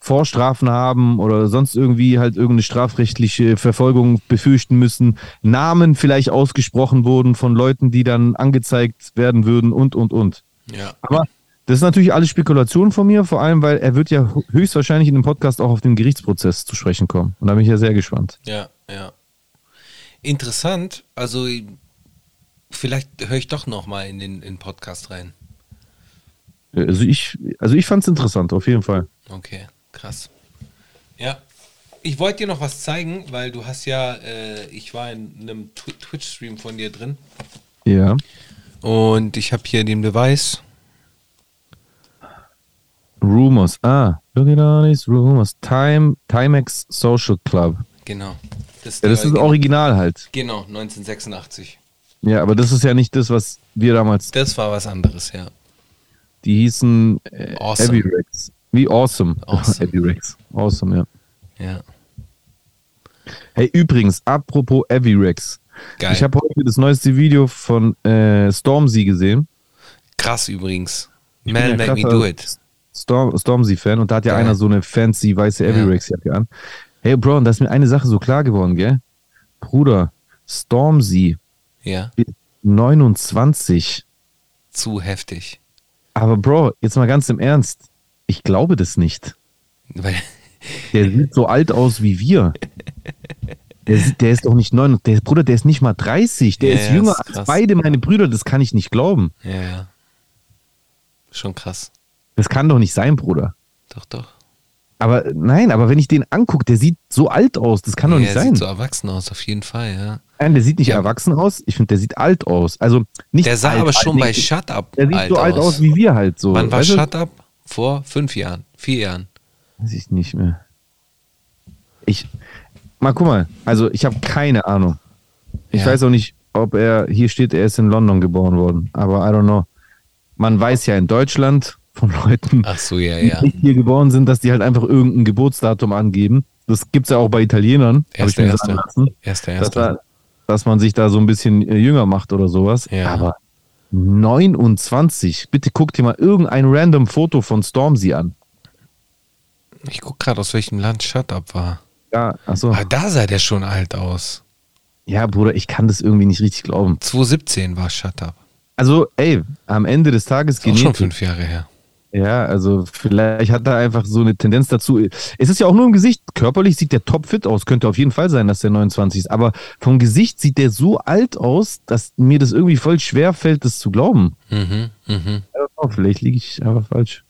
Vorstrafen haben oder sonst irgendwie halt irgendeine strafrechtliche Verfolgung befürchten müssen, Namen vielleicht ausgesprochen wurden von Leuten, die dann angezeigt werden würden und, und, und. Ja. Aber das ist natürlich alles Spekulation von mir, vor allem, weil er wird ja höchstwahrscheinlich in dem Podcast auch auf den Gerichtsprozess zu sprechen kommen. Und da bin ich ja sehr gespannt. Ja, ja. Interessant. Also vielleicht höre ich doch noch mal in den, in Podcast rein. Also ich, also ich fand es interessant, auf jeden Fall. Okay, krass. Ja. Ich wollte dir noch was zeigen, weil du hast ja, äh, ich war in einem Tw- Twitch-Stream von dir drin Ja. und ich habe hier den Beweis. Rumors. Ah, looking on these rumors. Time, Timex Social Club. Genau. Das, Ja, das ist original halt. Genau, 1986. Ja, aber das ist ja nicht das, was wir damals, Das war was anderes, ja. die hießen äh, Awesome. Rex. Wie awesome. Awesome. Rex. Awesome, ja. Ja. Hey, übrigens, apropos Rex. Geil. Ich habe heute das neueste Video von äh, Stormzy gesehen. Krass übrigens. bin Man, make me do it. Storm, Stormzy-Fan und da hat ja Geil. einer so eine fancy weiße Ja. Rex-Jacke an. Hey, Bro, und da ist mir eine Sache so klar geworden, gell? Bruder, Stormzy, Ja. 29. Zu heftig. Aber Bro, jetzt mal ganz im Ernst. Ich glaube das nicht. Weil, Der sieht so alt aus wie wir. Der, der ist doch nicht neun. Der Bruder, der ist nicht mal 30. Der Ja, ist jünger ist als beide meine Brüder. Das kann ich nicht glauben. ja, ja. Schon krass. Das kann doch nicht sein, Bruder. Doch, doch. Aber nein, aber wenn ich den angucke, der sieht so alt aus. Das kann doch Ja, nicht er sein. sieht so erwachsen aus, auf jeden Fall, ja. Nein, der sieht nicht Ja. erwachsen aus. Ich finde, der sieht alt aus. Also nicht Der sah alt, aber schon alt, bei Shut Up Der sieht alt so alt aus. aus. wie wir halt so. Wann war Weißt? Shut Up? Vor fünf Jahren, vier Jahren. Weiß ich nicht mehr. Ich. Mal guck mal. Also ich habe keine Ahnung. Ich Ja. weiß auch nicht, ob er. Hier steht, er ist in London geboren worden. Aber I don't know. Man weiß ja in Deutschland von Leuten, so, ja, die nicht hier geboren sind, dass die halt einfach irgendein Geburtsdatum angeben. Das gibt's ja auch bei Italienern. Erster, erster. Erster, erster. Da, dass man sich da so ein bisschen äh, jünger macht oder sowas. Ja. Aber 29, bitte guck dir mal irgendein random Foto von Stormzy an. Ich guck gerade, aus welchem Land Shut Up war. Ja, achso. Ah, da sah der schon alt aus. Ja, Bruder, ich kann das irgendwie nicht richtig glauben. 2017 war Shut Up. Also, ey, am Ende des Tages Ist auch schon fünf Jahre her. Ja, also vielleicht hat er einfach so eine Tendenz dazu. Es ist ja auch nur im Gesicht. Körperlich sieht der topfit aus. Könnte auf jeden Fall sein, dass der 29 ist. Aber vom Gesicht sieht der so alt aus, dass mir das irgendwie voll schwer fällt, das zu glauben. Mhm, mhm. Oh, vielleicht liege ich aber falsch.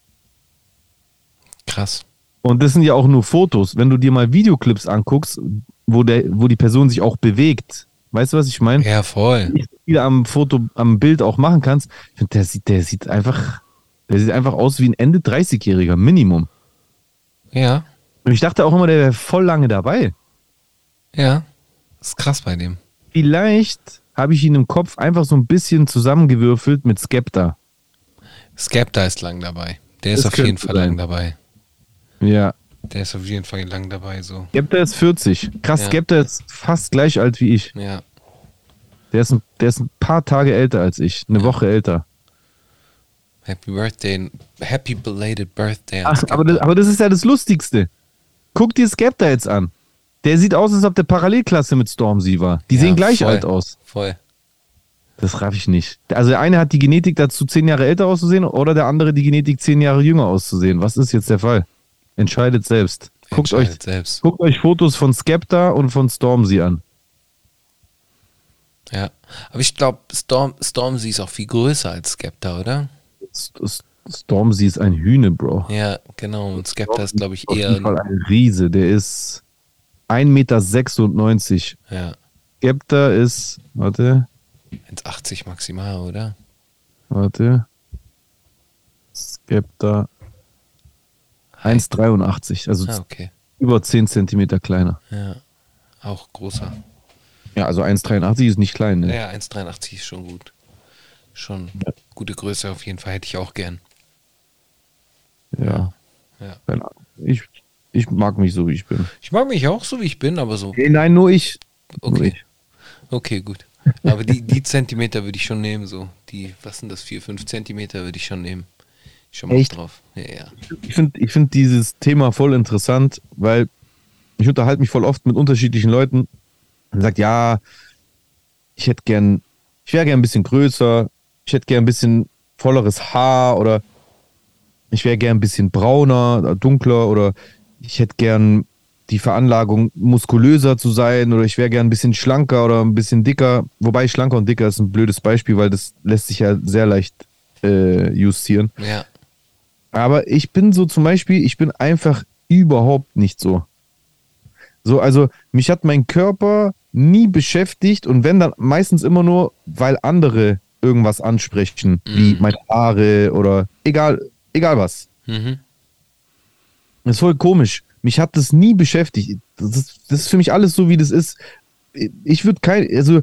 Krass. Und das sind ja auch nur Fotos. Wenn du dir mal Videoclips anguckst, wo, der, wo die Person sich auch bewegt. Weißt du, was ich meine? Ja, voll. Wie viel am Foto, am Bild auch machen kannst. Ich finde, der sieht, der sieht einfach, der sieht einfach aus wie ein Ende 30-Jähriger, Minimum. Ja, Und ich dachte auch immer, der wäre voll lange dabei. ja. Ist krass bei dem. Vielleicht habe ich ihn im Kopf einfach so ein bisschen zusammengewürfelt mit Skepta. Skepta ist lang dabei. Der ist Das auf jeden Fall sein. lang dabei. Ja. Der ist auf jeden Fall lang dabei, so. Skepta ist 40. Krass, Ja. Skepta ist fast gleich alt wie ich. Ja. Der ist ein, der ist ein paar Tage älter als ich. Eine Woche älter. Happy Birthday. Happy belated Birthday. Ach, aber das, aber das ist ja das Lustigste. Guck dir Skepta jetzt an. Der sieht aus, als ob der Parallelklasse mit Stormzy war. Die Ja, sehen gleich voll. alt aus. Voll. Das raff ich nicht. Also der eine hat die Genetik dazu, zehn Jahre älter auszusehen oder der andere die Genetik, zehn Jahre jünger auszusehen. Was ist jetzt der Fall? Entscheidet selbst. Guckt euch, Entscheidet selbst. guckt euch Fotos von Skepta und von Stormzy an. Ja. Aber ich glaube, Storm, Stormzy ist auch viel größer als Skepta, oder? Stormzy ist ein Hühne, Bro. Ja, genau. Und Skepta ist, glaube ich, Auf eher. jeden Fall ein Riese. Der ist 1,96 Meter. Ja. Skepta ist, warte, 1,80 maximal, oder? warte. Skepta 1,83. Also Ah, okay. über 10 Zentimeter kleiner. Ja. Auch großer. Ja, also 1,83 ist nicht klein. Ne? Ja, 1,83 ist schon gut. Schon gute Größe auf jeden Fall. Hätte ich auch gern. Ja. Ja. Ich, ich mag mich so, wie ich bin. Ich mag mich auch so, wie ich bin, aber so. Nee, nein, nur ich. Nur Okay. ich. Okay, gut. Aber die, die Zentimeter würde ich schon nehmen, so. Die, was sind das, 4, 5 Zentimeter würde ich schon nehmen. Schon mal Echt? drauf. Ja, ja. Ich finde ich find dieses Thema voll interessant, weil ich unterhalte mich voll oft mit unterschiedlichen Leuten und sagt, ja, ich hätte gern, ich wäre gern ein bisschen größer, ich hätte gern ein bisschen volleres Haar oder ich wäre gern ein bisschen brauner oder dunkler oder ich hätte gern die Veranlagung, muskulöser zu sein oder ich wäre gern ein bisschen schlanker oder ein bisschen dicker. Wobei schlanker und dicker ist ein blödes Beispiel, weil das lässt sich ja sehr leicht äh, justieren. ja. Aber ich bin so zum Beispiel, ich bin einfach überhaupt nicht so. So, also mich hat mein Körper nie beschäftigt und wenn dann meistens immer nur, weil andere irgendwas ansprechen, wie Mhm. meine Haare oder egal, egal was. Mhm. Das ist voll komisch. Mich hat das nie beschäftigt. Das ist, das ist für mich alles so, wie das ist. Ich würde kein, also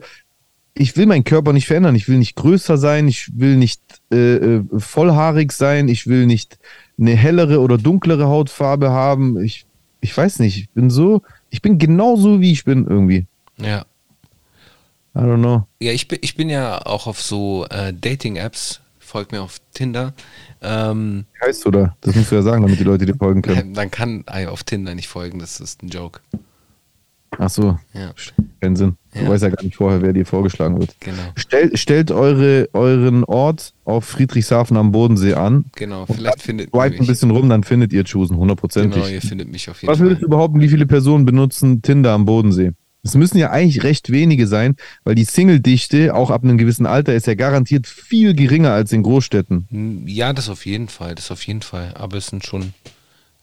ich will meinen Körper nicht verändern. Ich will nicht größer sein. Ich will nicht äh, äh, vollhaarig sein. Ich will nicht eine hellere oder dunklere Hautfarbe haben. Ich, ich weiß nicht. Ich bin so, ich bin genauso, wie ich bin irgendwie. Ja. I don't know. Ja, ich bin, ich bin ja auch auf so äh, Dating-Apps, folgt mir auf Tinder. Ähm, Wie heißt du da? Das musst du ja sagen, damit die Leute dir folgen können. man kann auf Tinder nicht folgen, das ist ein Joke. Ach so, Ja, keinen Sinn. Du Ja. weißt ja gar nicht vorher, wer dir vorgeschlagen wird. genau. Stellt, stellt eure, euren Ort auf Friedrichshafen am Bodensee an. Genau, vielleicht findet ihr ein bisschen rum, dann findet ihr Chusen, hundertprozentig. Genau, ihr findet mich auf jeden Was würdest du Fall. behaupten, wie viele Personen benutzen Tinder am Bodensee? Es müssen ja eigentlich recht wenige sein, weil die Single-Dichte auch ab einem gewissen Alter ist ja garantiert viel geringer als in Großstädten. Hm, Ja, das auf jeden Fall, das auf jeden Fall. Aber es sind schon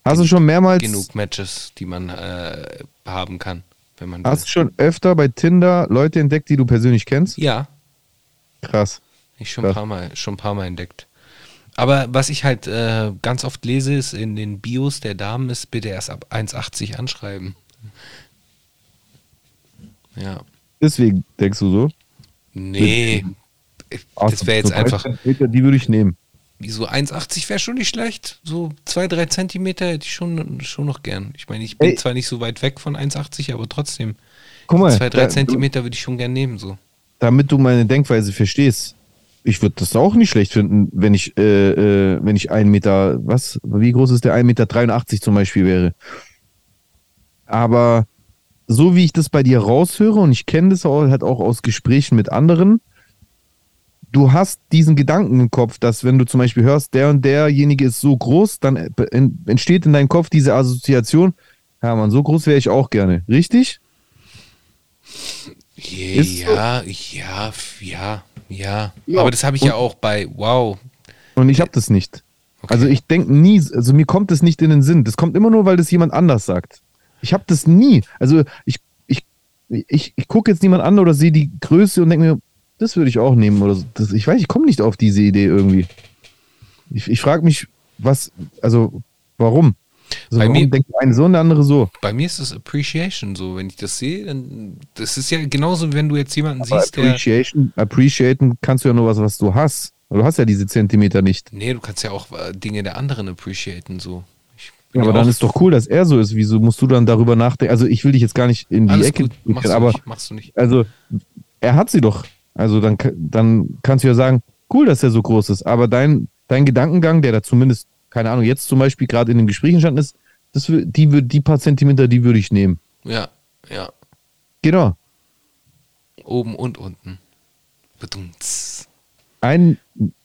Hast du schon mehrmals, genug Matches, die man äh, haben kann, wenn man hast du schon öfter bei Tinder Leute entdeckt, die du persönlich kennst? Ja, Krass. ich schon Ja. ein paar Mal, schon ein paar Mal entdeckt. Aber was ich halt äh, ganz oft lese, ist in den Bios der Damen ist bitte erst ab 1,80 anschreiben. Ja. Deswegen denkst du so? Nee. Das wäre jetzt einfach. 30 Zentimeter, Die würde ich nehmen. So 1,80 wäre schon nicht schlecht. So 2, 3 Zentimeter hätte ich schon, schon noch gern. Ich meine, ich bin Ey. zwar nicht so weit weg von 1,80, aber trotzdem. Guck mal, 2, 3 da- Zentimeter würde ich schon gern nehmen. So. damit du meine Denkweise verstehst. Ich würde das auch nicht schlecht finden, wenn ich, äh, äh, wenn ich ein Meter, was, wie groß ist der 1,83 Meter 83 zum Beispiel wäre. Aber so wie ich das bei dir raushöre, und ich kenne das auch, halt auch aus Gesprächen mit anderen, du hast diesen Gedanken im Kopf, dass wenn du zum Beispiel hörst, der und derjenige ist so groß, dann en- entsteht in deinem Kopf diese Assoziation, ja man, so groß wäre ich auch gerne. Richtig? Ist so. Ja, ja, ja, ja. Ja, Aber das habe ich und- ja auch bei Wow. Und ich habe das nicht. Okay. Also ich denke nie, also mir kommt das nicht in den Sinn. Das kommt immer nur, weil das jemand anders sagt. Ich habe das nie. Also ich, ich, ich, ich gucke jetzt niemand an oder sehe die Größe und denke mir, das würde ich auch nehmen oder so. Das, ich weiß, ich komme nicht auf diese Idee irgendwie. Ich, ich frage mich, was, also warum? Also Bei warum mir- denkt eine so und der andere so? Bei mir ist es Appreciation so. Wenn ich das sehe, dann. Das ist ja genauso, wenn du jetzt jemanden Aber siehst, der. appreciation, appreciaten kannst du ja nur was, was du hast. Du hast ja diese Zentimeter nicht. Nee, du kannst ja auch äh, Dinge der anderen appreciaten. So. Aber ja dann ist doch cool, dass er so ist. Wieso musst du dann darüber nachdenken? Also ich will dich jetzt gar nicht in die Alles Ecke gut, machst du, aber nicht, machst du nicht. also er hat sie doch. Also dann, dann kannst du ja sagen, cool, dass er so groß ist. Aber dein, dein Gedankengang, der da zumindest, keine Ahnung, jetzt zum Beispiel gerade in dem Gespräch entstanden ist, das, die, die paar Zentimeter, die würde ich nehmen. Ja, ja. Genau. Oben und unten. Bedumts. Ein,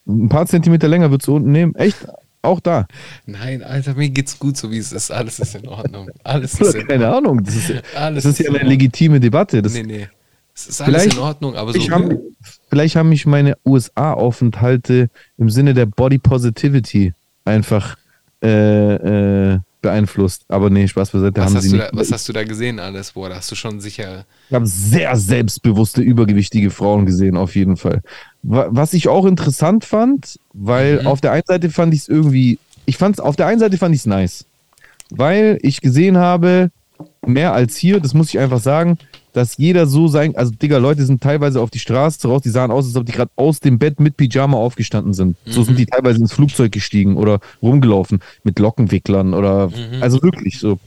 ein paar Zentimeter länger würdest du unten nehmen. Echt? Auch da. Nein, Alter, mir geht's gut, so wie es ist. Alles ist in Ordnung. Alles ist in Keine Ahnung. Das ist, Alles das ist ja in eine legitime Debatte. Das, Nee, nee. Es ist alles Vielleicht- in Ordnung, aber so. Ich hab, vielleicht haben mich meine USA-Aufenthalte im Sinne der Body Positivity einfach äh, äh, beeinflusst. Aber nee, Spaß beiseite, was, haben hast du da, was hast du da gesehen alles? Boah, da hast du schon sicher. Ich habe sehr selbstbewusste, übergewichtige Frauen gesehen, auf jeden Fall. Wa- Was ich auch interessant fand, weil Mhm. auf der einen Seite fand ich es irgendwie, ich fand es, auf der einen Seite fand ich es nice. Weil ich gesehen habe, mehr als hier, das muss ich einfach sagen, dass jeder so sein, also Digga, Leute sind teilweise auf die Straße raus, die sahen aus, als ob die gerade aus dem Bett mit Pyjama aufgestanden sind. So sind die teilweise ins Flugzeug gestiegen oder rumgelaufen mit Lockenwicklern oder, also wirklich so.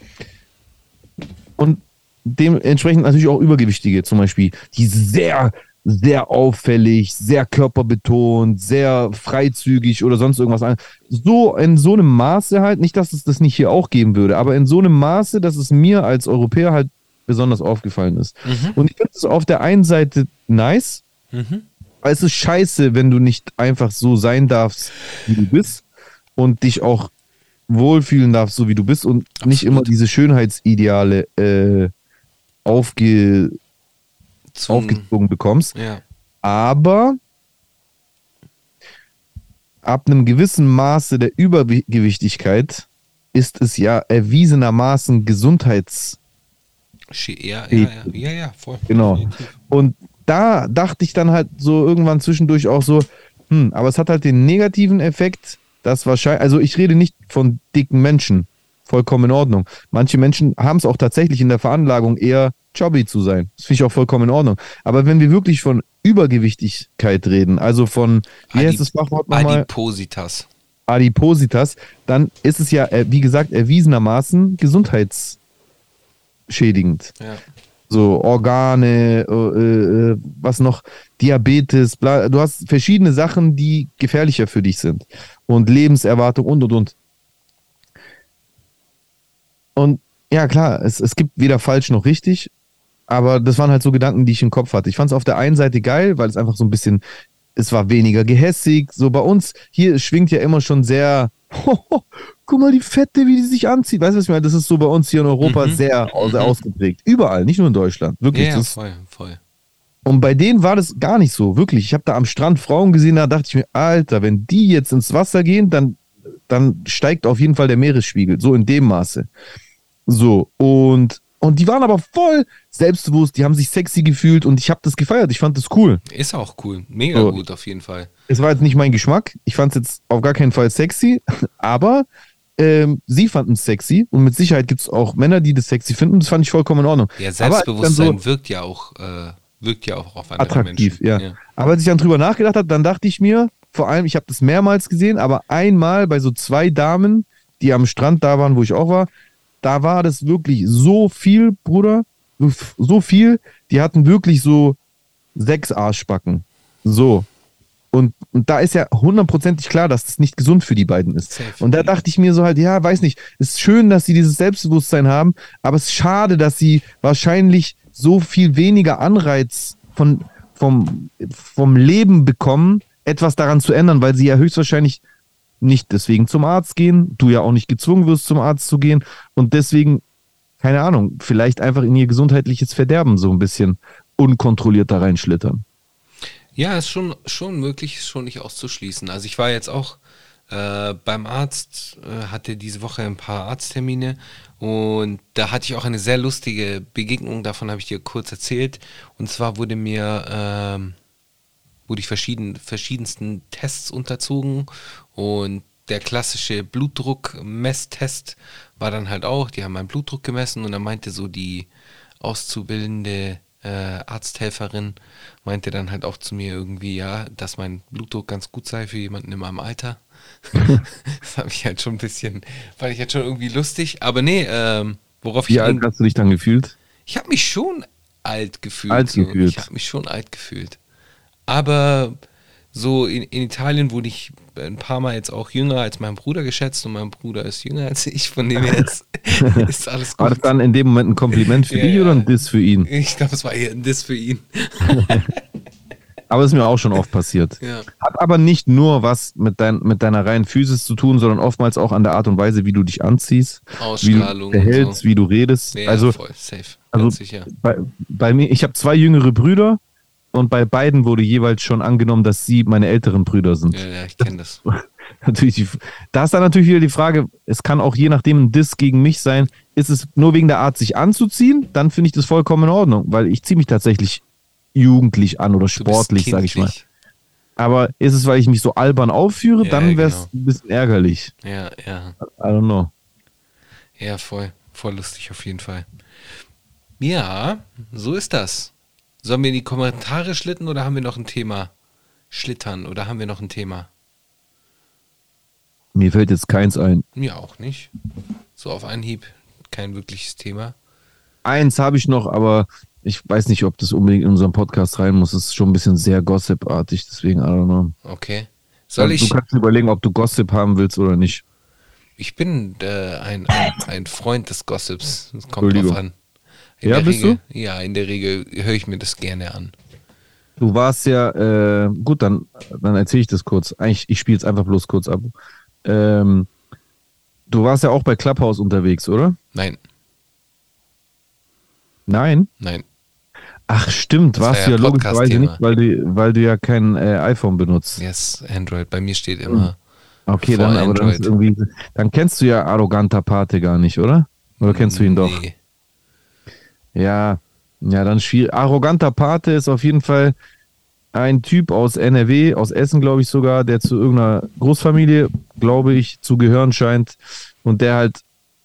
Und dementsprechend natürlich auch Übergewichtige zum Beispiel, die sehr, sehr auffällig, sehr körperbetont, sehr freizügig oder sonst irgendwas. So in so einem Maße halt, nicht, dass es das nicht hier auch geben würde, aber in so einem Maße, dass es mir als Europäer halt besonders aufgefallen ist. Und ich finde es auf der einen Seite nice, Mhm. aber es ist scheiße, wenn du nicht einfach so sein darfst, wie du bist und dich auch wohlfühlen darfst, so wie du bist und nicht immer diese Schönheitsideale äh, aufge, Zum, aufgezogen bekommst. ja. Aber ab einem gewissen Maße der Übergewichtigkeit ist es ja erwiesenermaßen Gesundheits Ja, ja, ja, ja, ja, voll. Genau. Und da dachte ich dann halt so irgendwann zwischendurch auch so, hm, aber es hat halt den negativen Effekt, dass wahrscheinlich, also ich rede nicht von dicken Menschen, vollkommen in Ordnung. Manche Menschen haben es auch tatsächlich in der Veranlagung eher chubby zu sein. Das finde ich auch vollkommen in Ordnung. Aber wenn wir wirklich von Übergewichtigkeit reden, also von, wie Adip- heißt das Fachwort nochmal? Adipositas. Adipositas, dann ist es ja, äh, wie gesagt, erwiesenermaßen gesundheitsschädigend Ja. so Organe, äh, äh, was noch, Diabetes, bla, du hast verschiedene Sachen, die gefährlicher für dich sind. Und Lebenserwartung und und und. Und ja, klar, es, es gibt weder falsch noch richtig, aber das waren halt so Gedanken, die ich im Kopf hatte. Ich fand es auf der einen Seite geil, weil es einfach so ein bisschen, es war weniger gehässig. So bei uns, hier schwingt ja immer schon sehr, guck mal die Fette, wie die sich anzieht. Weißt du, was ich meine? Das ist so bei uns hier in Europa Mhm. sehr, sehr Mhm. ausgeprägt. Überall, nicht nur in Deutschland. Wirklich. Ja, voll, voll. und bei denen war das gar nicht so, wirklich. Ich habe da am Strand Frauen gesehen, da dachte ich mir, Alter, wenn die jetzt ins Wasser gehen, dann dann steigt auf jeden Fall der Meeresspiegel, so in dem Maße. So, und, und die waren aber voll selbstbewusst, die haben sich sexy gefühlt und ich habe das gefeiert, ich fand das cool. Ist auch cool. Mega So. gut auf jeden Fall. Es war jetzt nicht mein Geschmack, ich fand es jetzt auf gar keinen Fall sexy, aber ähm, sie fanden es sexy und mit Sicherheit gibt es auch Männer, die das sexy finden, das fand ich vollkommen in Ordnung. Ja, Selbstbewusstsein so- wirkt ja auch, äh, wirkt ja auch auf andere attraktiv, Menschen. ja. Aber als ich dann drüber nachgedacht habe, dann dachte ich mir, vor allem, ich habe das mehrmals gesehen, aber einmal bei so zwei Damen, die am Strand da waren, wo ich auch war, da war das wirklich so viel, Bruder, so- viel, die hatten wirklich so sechs Arschbacken. So. Und, und da ist ja hundertprozentig klar, dass das nicht gesund für die beiden ist. Safe. Und da dachte ich mir so halt, ja, weiß nicht, es ist schön, dass sie dieses Selbstbewusstsein haben, aber es ist schade, dass sie wahrscheinlich so viel weniger Anreiz von, vom, vom Leben bekommen, etwas daran zu ändern, weil sie ja höchstwahrscheinlich nicht deswegen zum Arzt gehen, du ja auch nicht gezwungen wirst, zum Arzt zu gehen und deswegen, keine Ahnung, vielleicht einfach in ihr gesundheitliches Verderben so ein bisschen unkontrolliert da reinschlittern. Ja, ist schon, schon möglich, ist schon nicht auszuschließen. Also ich war jetzt auch äh, beim Arzt, äh, hatte diese Woche ein paar Arzttermine und da hatte ich auch eine sehr lustige Begegnung, davon habe ich dir kurz erzählt. Und zwar wurde mir, ähm, wurde ich verschieden, verschiedensten Tests unterzogen und der klassische Blutdruck-Messtest war dann halt auch, die haben meinen Blutdruck gemessen und dann meinte so die auszubildende äh, Arzthelferin, meinte dann halt auch zu mir irgendwie, ja, dass mein Blutdruck ganz gut sei für jemanden in meinem Alter. das habe ich halt schon ein bisschen, fand ich halt schon irgendwie lustig, aber nee, ähm, worauf Wie ich alt hast du dich dann gefühlt? ich habe mich schon alt gefühlt. Alt so. gefühlt. Ich habe mich schon alt gefühlt. Aber so in, in Italien wurde ich ein paar Mal jetzt auch jünger als mein Bruder geschätzt und mein Bruder ist jünger als ich, von dem her ist, alles War gut. das dann in dem Moment ein Kompliment für Ja, dich oder ein Diss für ihn? Ich glaube, es war eher ein Diss für ihn. Aber ist mir auch schon oft passiert. Ja. Hat aber nicht nur was mit, dein, mit deiner reinen Physis zu tun, sondern oftmals auch an der Art und Weise, wie du dich anziehst, wie du behältst, so. wie du redest. Ja, also voll, safe. also sicher. bei, bei mir, ich habe zwei jüngere Brüder und bei beiden wurde jeweils schon angenommen, dass sie meine älteren Brüder sind. Ja, ja, ich kenne das. Natürlich, die, da ist dann natürlich wieder die Frage, es kann auch je nachdem ein Diss gegen mich sein. Ist es nur wegen der Art, sich anzuziehen? Dann finde ich das vollkommen in Ordnung, weil ich ziehe mich tatsächlich jugendlich an oder sportlich, sage ich mal. Aber ist es, weil ich mich so albern aufführe, Ja, dann wäre es genau. ein bisschen ärgerlich. Ja, ja. I don't know. Ja, voll. Voll lustig auf jeden Fall. Ja, so ist das. Sollen wir in die Kommentare schlitten oder haben wir noch ein Thema? Schlittern oder haben wir noch ein Thema? Mir fällt jetzt keins ein. Mir auch nicht. So auf Anhieb kein wirkliches Thema. Eins habe ich noch, aber ich weiß nicht, ob das unbedingt in unseren Podcast rein muss. Es ist schon ein bisschen sehr Gossip-artig, deswegen I don't know. Okay. Soll Also, ich? Du kannst überlegen, ob du Gossip haben willst oder nicht. Ich bin äh, ein, ein, ein Freund des Gossips. Es kommt drauf an. In Ja, bist Regel, Ja, in der Regel höre ich mir das gerne an. Du warst ja, äh, gut, dann, dann erzähle ich das kurz. Eigentlich, ich spiele es einfach bloß kurz ab. Ähm, du warst ja auch bei Clubhouse unterwegs, oder? Nein, Nein? nein. Ach, stimmt, Das war warst ja du ja logischerweise nicht, weil du, weil du ja kein äh, iPhone benutzt. Yes, Android. Bei mir steht immer. Okay, dann, aber dann, dann kennst du ja arroganter Pate gar nicht, oder? Oder kennst du ihn doch? Ja, ja, dann schwierig. Arroganter Pate ist auf jeden Fall ein Typ aus NRW, aus Essen, glaube ich sogar, der zu irgendeiner Großfamilie, glaube ich, zu gehören scheint und der halt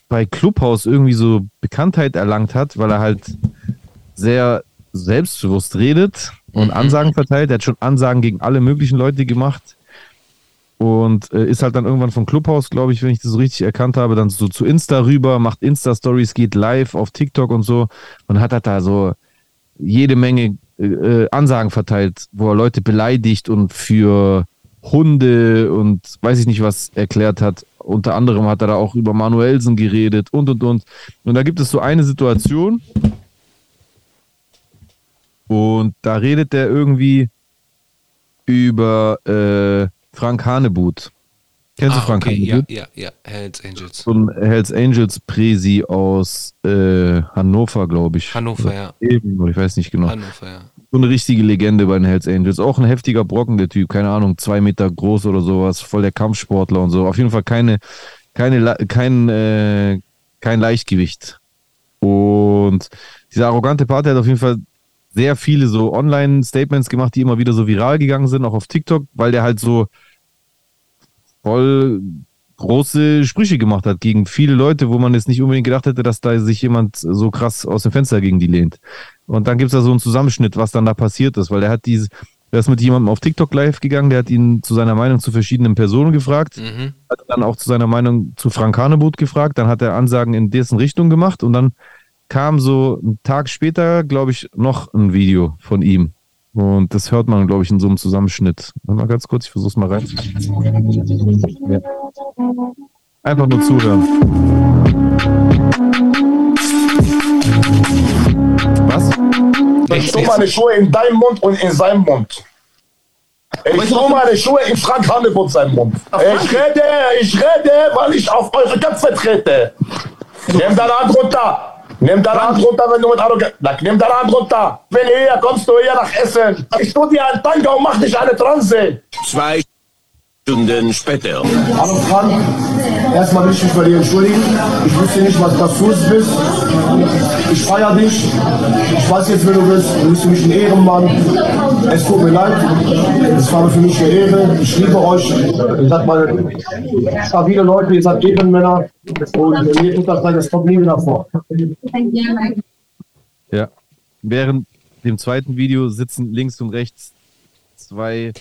bei Clubhouse irgendwie so Bekanntheit erlangt hat, weil er halt sehr selbstbewusst redet und Ansagen verteilt. Er hat schon Ansagen gegen alle möglichen Leute gemacht und äh, ist halt dann irgendwann vom Clubhouse, glaube ich, wenn ich das so richtig erkannt habe, dann so zu Insta rüber, macht Insta-Stories, geht live auf TikTok und so und hat halt da so jede Menge äh, äh, Ansagen verteilt, wo er Leute beleidigt und für Hunde und weiß ich nicht was erklärt hat. Unter anderem hat er da auch über Manuelsen geredet und und und. Und da gibt es so eine Situation und da redet er irgendwie über äh, Frank Hanebut. Kennst du Ah, Frank okay, ja, Hanebutt? ja, ja, Hells Angels. So ein Hells Angels Presi aus äh, Hannover, glaube ich. Hannover, ja. Eben, ich weiß nicht genau. Hannover, ja. So eine richtige Legende bei den Hells Angels. Auch ein heftiger Brocken, der Typ. Keine Ahnung, zwei Meter groß oder sowas. Voll der Kampfsportler und so. Auf jeden Fall keine, keine, kein, äh, kein Leichtgewicht. Und dieser arrogante Part der hat auf jeden Fall sehr viele so Online-Statements gemacht, die immer wieder so viral gegangen sind, auch auf TikTok, weil der halt so voll große Sprüche gemacht hat gegen viele Leute, wo man jetzt nicht unbedingt gedacht hätte, dass da sich jemand so krass aus dem Fenster gegen die lehnt. Und dann gibt es da so einen Zusammenschnitt, was dann da passiert ist, weil der hat diese, der ist mit jemandem auf TikTok live gegangen, der hat ihn zu seiner Meinung zu verschiedenen Personen gefragt, Mhm. hat dann auch zu seiner Meinung zu Frank Hanebut gefragt, dann hat er Ansagen in dessen Richtung gemacht und dann kam so einen Tag später, glaube ich, noch ein Video von ihm. Und das hört man, glaube ich, in so einem Zusammenschnitt. Warte mal ganz kurz, ich versuch's mal rein. Einfach nur zuhören. Was? Ich tue meine Schuhe in deinem Mund und in seinem Mund. Ich tue meine Schuhe in Frank Hannebutt seinem Mund. Ich rede, ich rede, weil ich auf eure Köpfe trete. Nimm deine Hand runter. Nimm deine Hand runter, wenn du mit Arroganz... Nimm deine Hand runter. Wenn hier, kommst du hier nach Essen. Ich tu dir einen Tanga und mach dich eine Transe. Zwei Stunden später. Hallo Frank, erstmal will ich mich bei dir entschuldigen. Ich wusste nicht, was das du bist. Ich feier dich. Ich weiß jetzt, wer du bist. Du bist für mich ein Ehrenmann. Es tut mir leid. Es war für mich eine Ehre. Ich liebe euch. Ihr seid meine stabile Leute, ihr seid Ehrenmänner. Und mir tut das leid, das kommt nie wieder vor. Ja. Während dem zweiten Video sitzen links und rechts zwei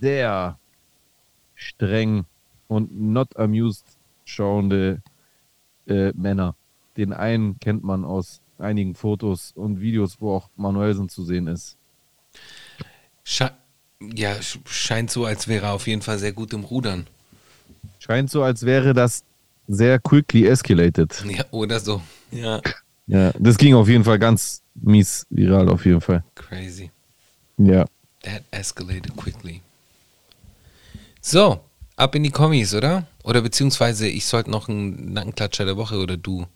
sehr streng und not amused schauende äh, Männer. Den einen kennt man aus einigen Fotos und Videos, wo auch Manuelsen zu sehen ist. Sche ja, sch- scheint so, als wäre er auf jeden Fall sehr gut im Rudern. Scheint so, als wäre das sehr quickly escalated. Ja, oder so. Ja, Ja, das ging auf jeden Fall ganz mies viral, auf jeden Fall. crazy. Ja. That escalated quickly. So, ab in die Kommis, oder? Oder beziehungsweise ich sollte noch einen Nackenklatscher der Woche oder du.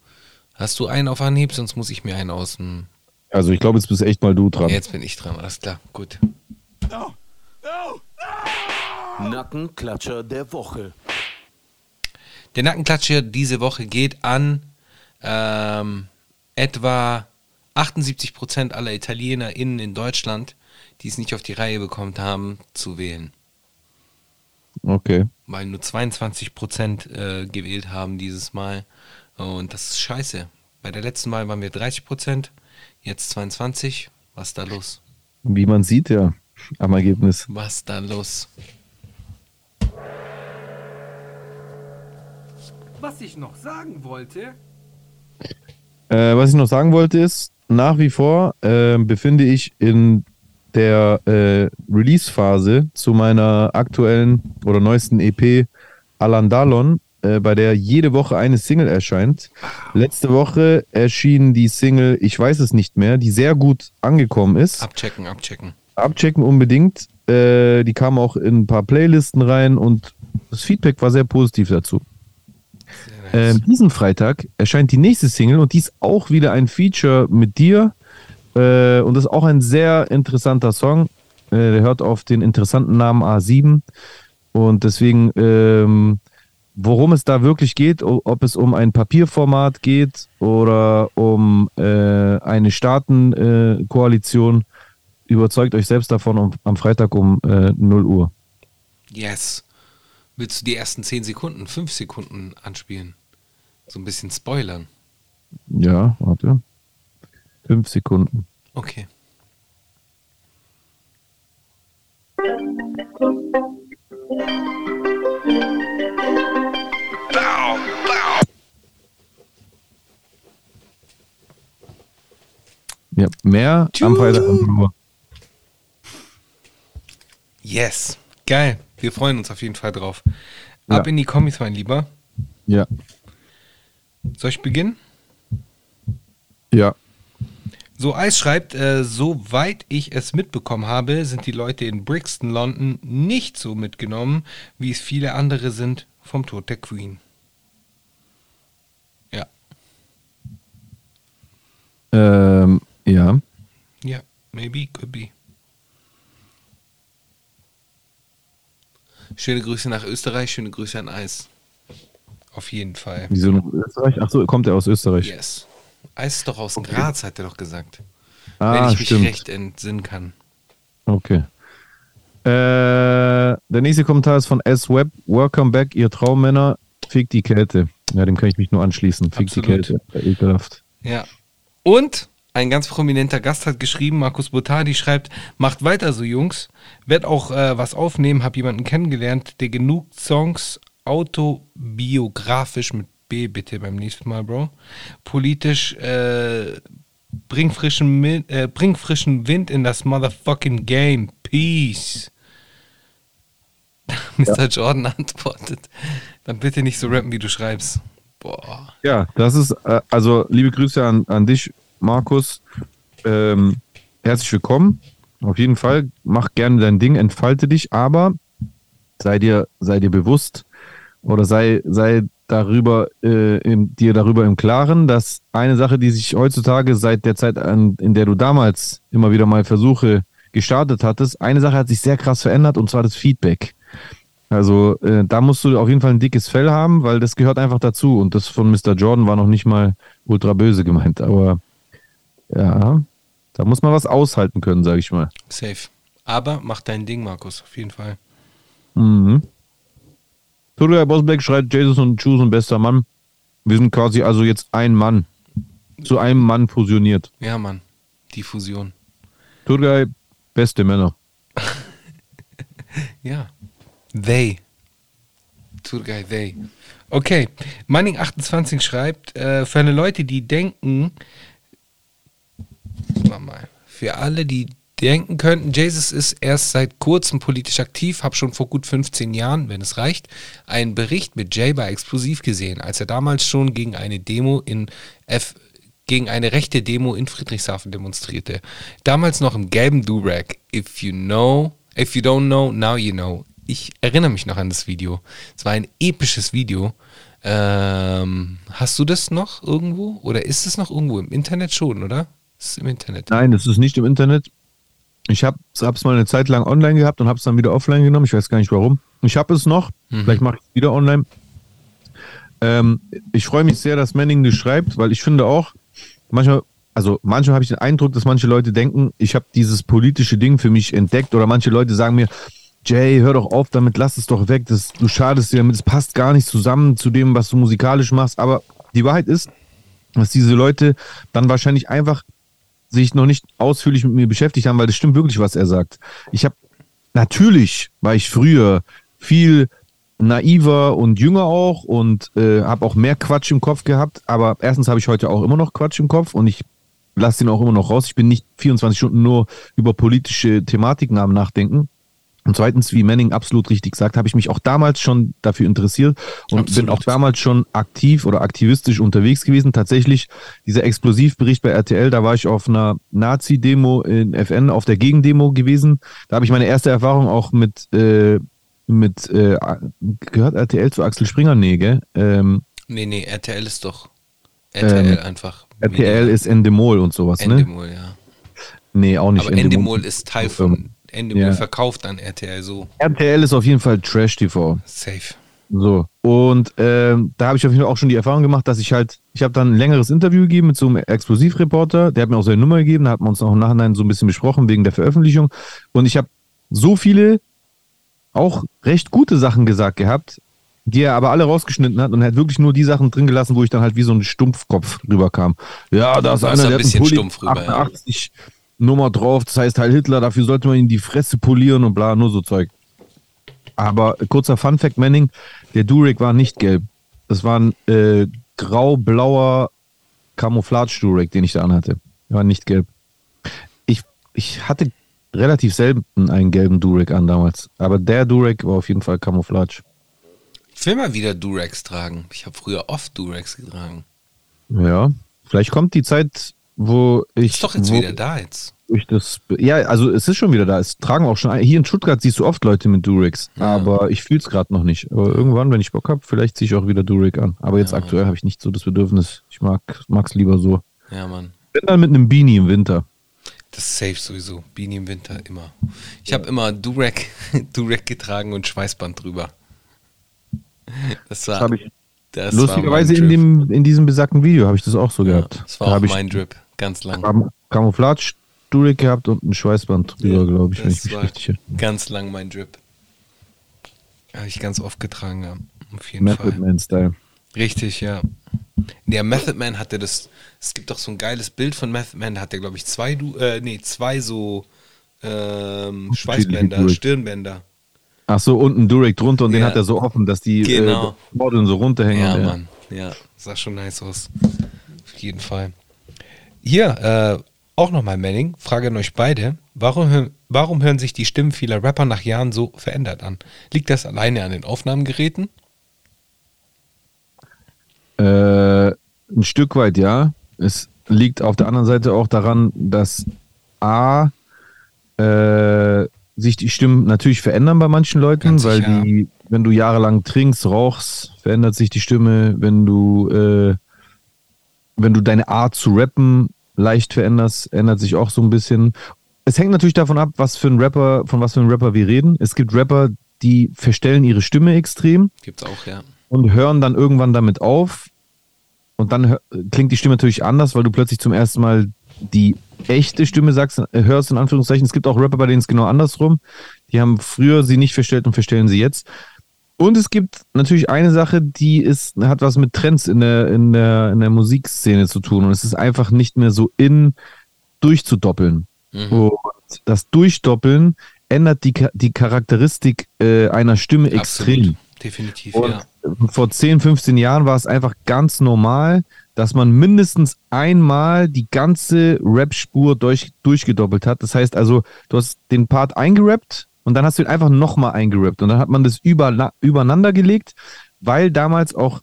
Hast du einen auf Anhieb, sonst muss ich mir einen aus dem. Also ich glaube, jetzt bist echt mal du dran. Jetzt bin ich dran, alles klar, gut. Nackenklatscher der Woche. Der Nackenklatscher diese Woche geht an ähm, etwa 78% aller ItalienerInnen in Deutschland, die es nicht auf die Reihe bekommen haben, zu wählen. Okay. Weil nur 22% äh, gewählt haben dieses Mal. Und das ist scheiße. Bei der letzten Mal waren wir 30%, jetzt 22. Was ist da los? Wie man sieht, ja, am Ergebnis. Was ist da los? Was ich noch sagen wollte, Äh, was ich noch sagen wollte ist, nach wie vor äh, befinde ich in der äh, Release-Phase zu meiner aktuellen oder neuesten EP Alan Dalon, äh, bei der jede Woche eine Single erscheint. Letzte Woche erschien die Single Ich weiß es nicht mehr, die sehr gut angekommen ist. Abchecken, abchecken. Abchecken unbedingt. Äh, die kam auch in ein paar Playlisten rein und das Feedback war sehr positiv dazu. Ähm, diesen Freitag erscheint die nächste Single und die ist auch wieder ein Feature mit dir. Äh, und das ist auch ein sehr interessanter Song. Äh, der hört auf den interessanten Namen A7. Und deswegen, ähm, worum es da wirklich geht, ob es um ein Papierformat geht oder um äh, eine Staatenkoalition, äh, überzeugt euch selbst davon um, am Freitag um äh, 0 Uhr. Yes. Willst du die ersten 10 Sekunden, 5 Sekunden anspielen? So ein bisschen spoilern. Ja, warte. Fünf Sekunden. Okay. Ja, mehr am Freitag um 0 Uhr. Yes. Geil. Wir freuen uns auf jeden Fall drauf. Ab Ja. in die Kommis, mein Lieber. Ja. Soll ich beginnen? Ja. So, Eis schreibt, äh, soweit ich es mitbekommen habe, sind die Leute in Brixton, London nicht so mitgenommen, wie es viele andere sind. vom Tod der Queen. Ja. Ähm, ja. Ja, maybe, could be. Schöne Grüße nach Österreich, schöne Grüße an Eis. Auf jeden Fall. Wieso nach Österreich? Achso, kommt er aus Österreich? Yes. Eis ist doch aus Graz, hat er doch gesagt. Ah, wenn ich mich stimmt. recht entsinnen kann. Okay. Äh, der nächste Kommentar ist von S-Web. Welcome back, ihr Traummänner. Fick die Kälte. Ja, dem kann ich mich nur anschließen. Fick die Absolut. Kälte. Ja, Ekelhaft. Ja. Und ein ganz prominenter Gast hat geschrieben, Markus Botardi schreibt, macht weiter so, Jungs. Werd auch äh, was aufnehmen, hab jemanden kennengelernt, der genug Songs autobiografisch mit B bitte beim nächsten Mal, Bro. Politisch äh, bring frischen, äh, bring frischen Wind in das motherfucking Game. Peace. Mr. Jordan antwortet, dann bitte nicht so rappen, wie du schreibst. Boah. Ja, das ist, äh, also liebe Grüße an, an dich, Markus. Ähm, herzlich willkommen. Auf jeden Fall, mach gerne dein Ding, entfalte dich, aber sei dir, sei dir bewusst oder sei, sei darüber, äh, im, dir darüber im Klaren, dass eine Sache, die sich heutzutage seit der Zeit, an, in der du damals immer wieder mal Versuche gestartet hattest, eine Sache hat sich sehr krass verändert und zwar das Feedback. Also äh, da musst du auf jeden Fall ein dickes Fell haben, weil das gehört einfach dazu. Und das von Mr. Jordan war noch nicht mal ultra böse gemeint. Aber ja, da muss man was aushalten können, sage ich mal. Safe. Aber mach dein Ding, Markus, auf jeden Fall. Mhm. Tudor Bosbeck schreibt, Jesus und Juice ein bester Mann. Wir sind quasi also jetzt ein Mann. Zu einem Mann fusioniert. Ja, Mann. Die Fusion. Turgay, beste Männer. Ja. They. Turgay, they. Okay. Manning28 schreibt, äh, für alle Leute, die denken, mal, für alle, die denken könnten, Jesus ist erst seit kurzem politisch aktiv, habe schon vor gut 15 Jahren, wenn es reicht, einen Bericht mit Jay bei Explosiv gesehen, als er damals schon gegen eine Demo in F gegen eine rechte Demo in Friedrichshafen demonstrierte. Damals noch im gelben Durag. If you know, if you don't know, now you know. Ich erinnere mich noch an das Video. Es war ein episches Video. Ähm, hast du das noch irgendwo? Oder ist es noch irgendwo im Internet schon, oder? Ist im Internet. Nein, das ist nicht im Internet. Ich habe es mal eine Zeit lang online gehabt und habe es dann wieder offline genommen. Ich weiß gar nicht warum. Ich habe es noch. Vielleicht mache ich es wieder online. Ähm, ich freue mich sehr, dass Manning das schreibt, weil ich finde auch, manchmal, also manchmal habe ich den Eindruck, dass manche Leute denken, ich habe dieses politische Ding für mich entdeckt oder manche Leute sagen mir, Jay, hör doch auf damit, lass es doch weg, das, du schadest dir damit, es passt gar nicht zusammen zu dem, was du musikalisch machst. Aber die Wahrheit ist, dass diese Leute dann wahrscheinlich einfach sich noch nicht ausführlich mit mir beschäftigt haben, weil das stimmt wirklich, was er sagt. Ich habe natürlich war ich früher viel naiver und jünger auch und äh, habe auch mehr Quatsch im Kopf gehabt. Aber erstens habe ich heute auch immer noch Quatsch im Kopf und ich lasse den auch immer noch raus. Ich bin nicht 24 Stunden nur über politische Thematiken am Nachdenken. Und zweitens, wie Manning absolut richtig sagt, habe ich mich auch damals schon dafür interessiert und Absolut. bin auch damals schon aktiv oder aktivistisch unterwegs gewesen. Tatsächlich, dieser Explosivbericht bei RTL, da war ich auf einer Nazi-Demo in FN, auf der Gegendemo gewesen. Da habe ich meine erste Erfahrung auch mit, äh, mit äh, gehört RTL zu Axel Springer? Nee, gell? Ähm, Nee, nee, RTL ist doch. RTL einfach. RTL ist Endemol und sowas, ne? Endemol, ja. Nee, auch nicht Aber Endemol ist Teil von. Endemol Ja. verkauft an RTL so. RTL ist auf jeden Fall Trash-TV. Safe. So. Und ähm, da habe ich auf jeden Fall auch schon die Erfahrung gemacht, dass ich halt, ich habe dann ein längeres Interview gegeben mit so einem Explosivreporter, der hat mir auch seine Nummer gegeben, da hat man uns auch im Nachhinein so ein bisschen besprochen wegen der Veröffentlichung. Und ich habe so viele auch recht gute Sachen gesagt gehabt, die er aber alle rausgeschnitten hat und er hat wirklich nur die Sachen drin gelassen, wo ich dann halt wie so ein Stumpfkopf rüberkam. Ja, da ist einer, ein der hat einen bisschen Pulli stumpf rüber, ja. 88 Nummer drauf, das heißt Heil Hitler, dafür sollte man ihn die Fresse polieren und bla, nur so Zeug. Aber äh, kurzer Funfact, Manning, der Durek war nicht gelb. Das war ein äh, grau-blauer Camouflage-Durek, den ich da anhatte. Der war nicht gelb. Ich, ich hatte relativ selten einen gelben Durek an damals. Aber der Durek war auf jeden Fall Camouflage. Ich will mal wieder Durex tragen. Ich habe früher oft Durex getragen. Ja. Vielleicht kommt die Zeit, wo ich. Ist doch jetzt wo, wieder da jetzt. durch das. Ja, also es ist schon wieder da. Es tragen auch schon. ein- Hier in Stuttgart siehst du oft Leute mit Durex. Ja. Aber ich fühle es gerade noch nicht. Aber irgendwann, wenn ich Bock habe, vielleicht ziehe ich auch wieder Durek an. Aber jetzt Ja. aktuell habe ich nicht so das Bedürfnis. Ich mag es lieber so. Ja, Mann. Wenn dann mit einem Beanie im Winter. Das ist safe sowieso. Beanie im Winter immer. Ich habe immer Durek, Durek getragen und Schweißband drüber. Das war, Das habe ich das lustigerweise in, dem, in diesem besagten Video habe ich das auch so Ja, gehabt. das war da auch mein Drip. Ganz lang. Cam Camouflage Durek gehabt und ein Schweißband drüber, Ja, glaube ich, wenn ich mich richtig erinnere. Ganz lang mein Drip. Habe ich ganz oft getragen, ja. Auf jeden Method Fall. Man Style. Richtig, ja. Der Method Man hatte das. Es gibt doch so ein geiles Bild von Method Man, da hat er, glaube ich, zwei, du äh, nee, zwei so ähm, Schweißbänder. Stirnbänder. Ach so, unten Durek drunter und den Ja. hat er so offen, dass die Genau. äh, Modeln so runterhängen. Ja, und, Mann. Ja, sah schon nice aus. Auf jeden Fall. Hier, äh, auch nochmal Manning, Frage an euch beide. Warum, warum hören sich die Stimmen vieler Rapper nach Jahren so verändert an? Liegt das alleine an den Aufnahmegeräten? Äh, ein Stück weit ja. Es liegt auf der anderen Seite auch daran, dass A, äh, sich die Stimmen natürlich verändern bei manchen Leuten, Ganz weil sicher. die, wenn du jahrelang trinkst, rauchst, verändert sich die Stimme, wenn du, äh, wenn du deine Art zu rappen leicht veränderst, ändert sich auch so ein bisschen. Es hängt natürlich davon ab, was für ein Rapper, von was für einem Rapper wir reden. Es gibt Rapper, die verstellen ihre Stimme extrem Gibt's auch, ja. und hören dann irgendwann damit auf. Und dann klingt die Stimme natürlich anders, weil du plötzlich zum ersten Mal die echte Stimme sagst, äh, hörst, in Anführungszeichen. Es gibt auch Rapper, bei denen es genau andersrum. Die haben früher sie nicht verstellt und verstellen sie jetzt. Und es gibt natürlich eine Sache, die ist, hat was mit Trends in der, in der, in der Musikszene zu tun. Und es ist einfach nicht mehr so in, durchzudoppeln. Mhm. Und das Durchdoppeln ändert die, die Charakteristik äh, einer Stimme extrem. Absolut. Definitiv, Und ja. vor 10, 15 Jahren war es einfach ganz normal, dass man mindestens einmal die ganze Rap-Spur durch, durchgedoppelt hat. Das heißt also, du hast den Part eingerappt und dann hast du ihn einfach nochmal eingerappt. Und dann hat man das über, übereinander gelegt, weil damals auch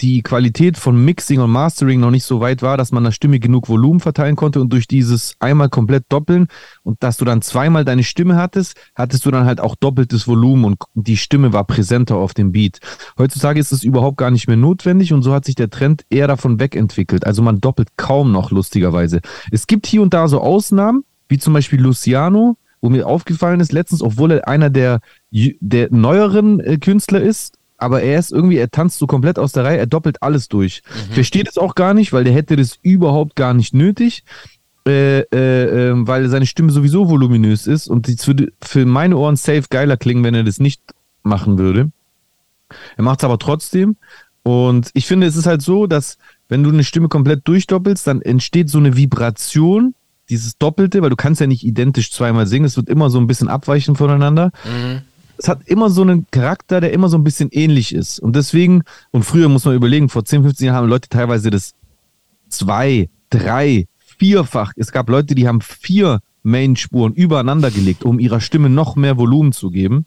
die Qualität von Mixing und Mastering noch nicht so weit war, dass man der Stimme genug Volumen verteilen konnte und durch dieses einmal komplett doppeln und dass du dann zweimal deine Stimme hattest, hattest du dann halt auch doppeltes Volumen und die Stimme war präsenter auf dem Beat. Heutzutage ist es überhaupt gar nicht mehr notwendig und so hat sich der Trend eher davon wegentwickelt. Also man doppelt kaum noch lustigerweise. Es gibt hier und da so Ausnahmen, wie zum Beispiel Luciano, wo mir aufgefallen ist letztens, obwohl er einer der, der neueren äh, Künstler ist, aber er ist irgendwie, er tanzt so komplett aus der Reihe, er doppelt alles durch. Versteht es auch gar nicht, weil der hätte das überhaupt gar nicht nötig, äh, äh, äh, weil seine Stimme sowieso voluminös ist und es würde für meine Ohren safe geiler klingen, wenn er das nicht machen würde. Er macht es aber trotzdem. Und ich finde, es ist halt so, dass wenn du eine Stimme komplett durchdoppelst, dann entsteht so eine Vibration, dieses Doppelte, weil du kannst ja nicht identisch zweimal singen, es wird immer so ein bisschen abweichen voneinander. Mhm. Es hat immer so einen Charakter, der immer so ein bisschen ähnlich ist. Und deswegen, und früher muss man überlegen, vor 10, 15 Jahren haben Leute teilweise das zwei, drei, vierfach. Es gab Leute, die haben vier Main-Spuren übereinander gelegt, um ihrer Stimme noch mehr Volumen zu geben.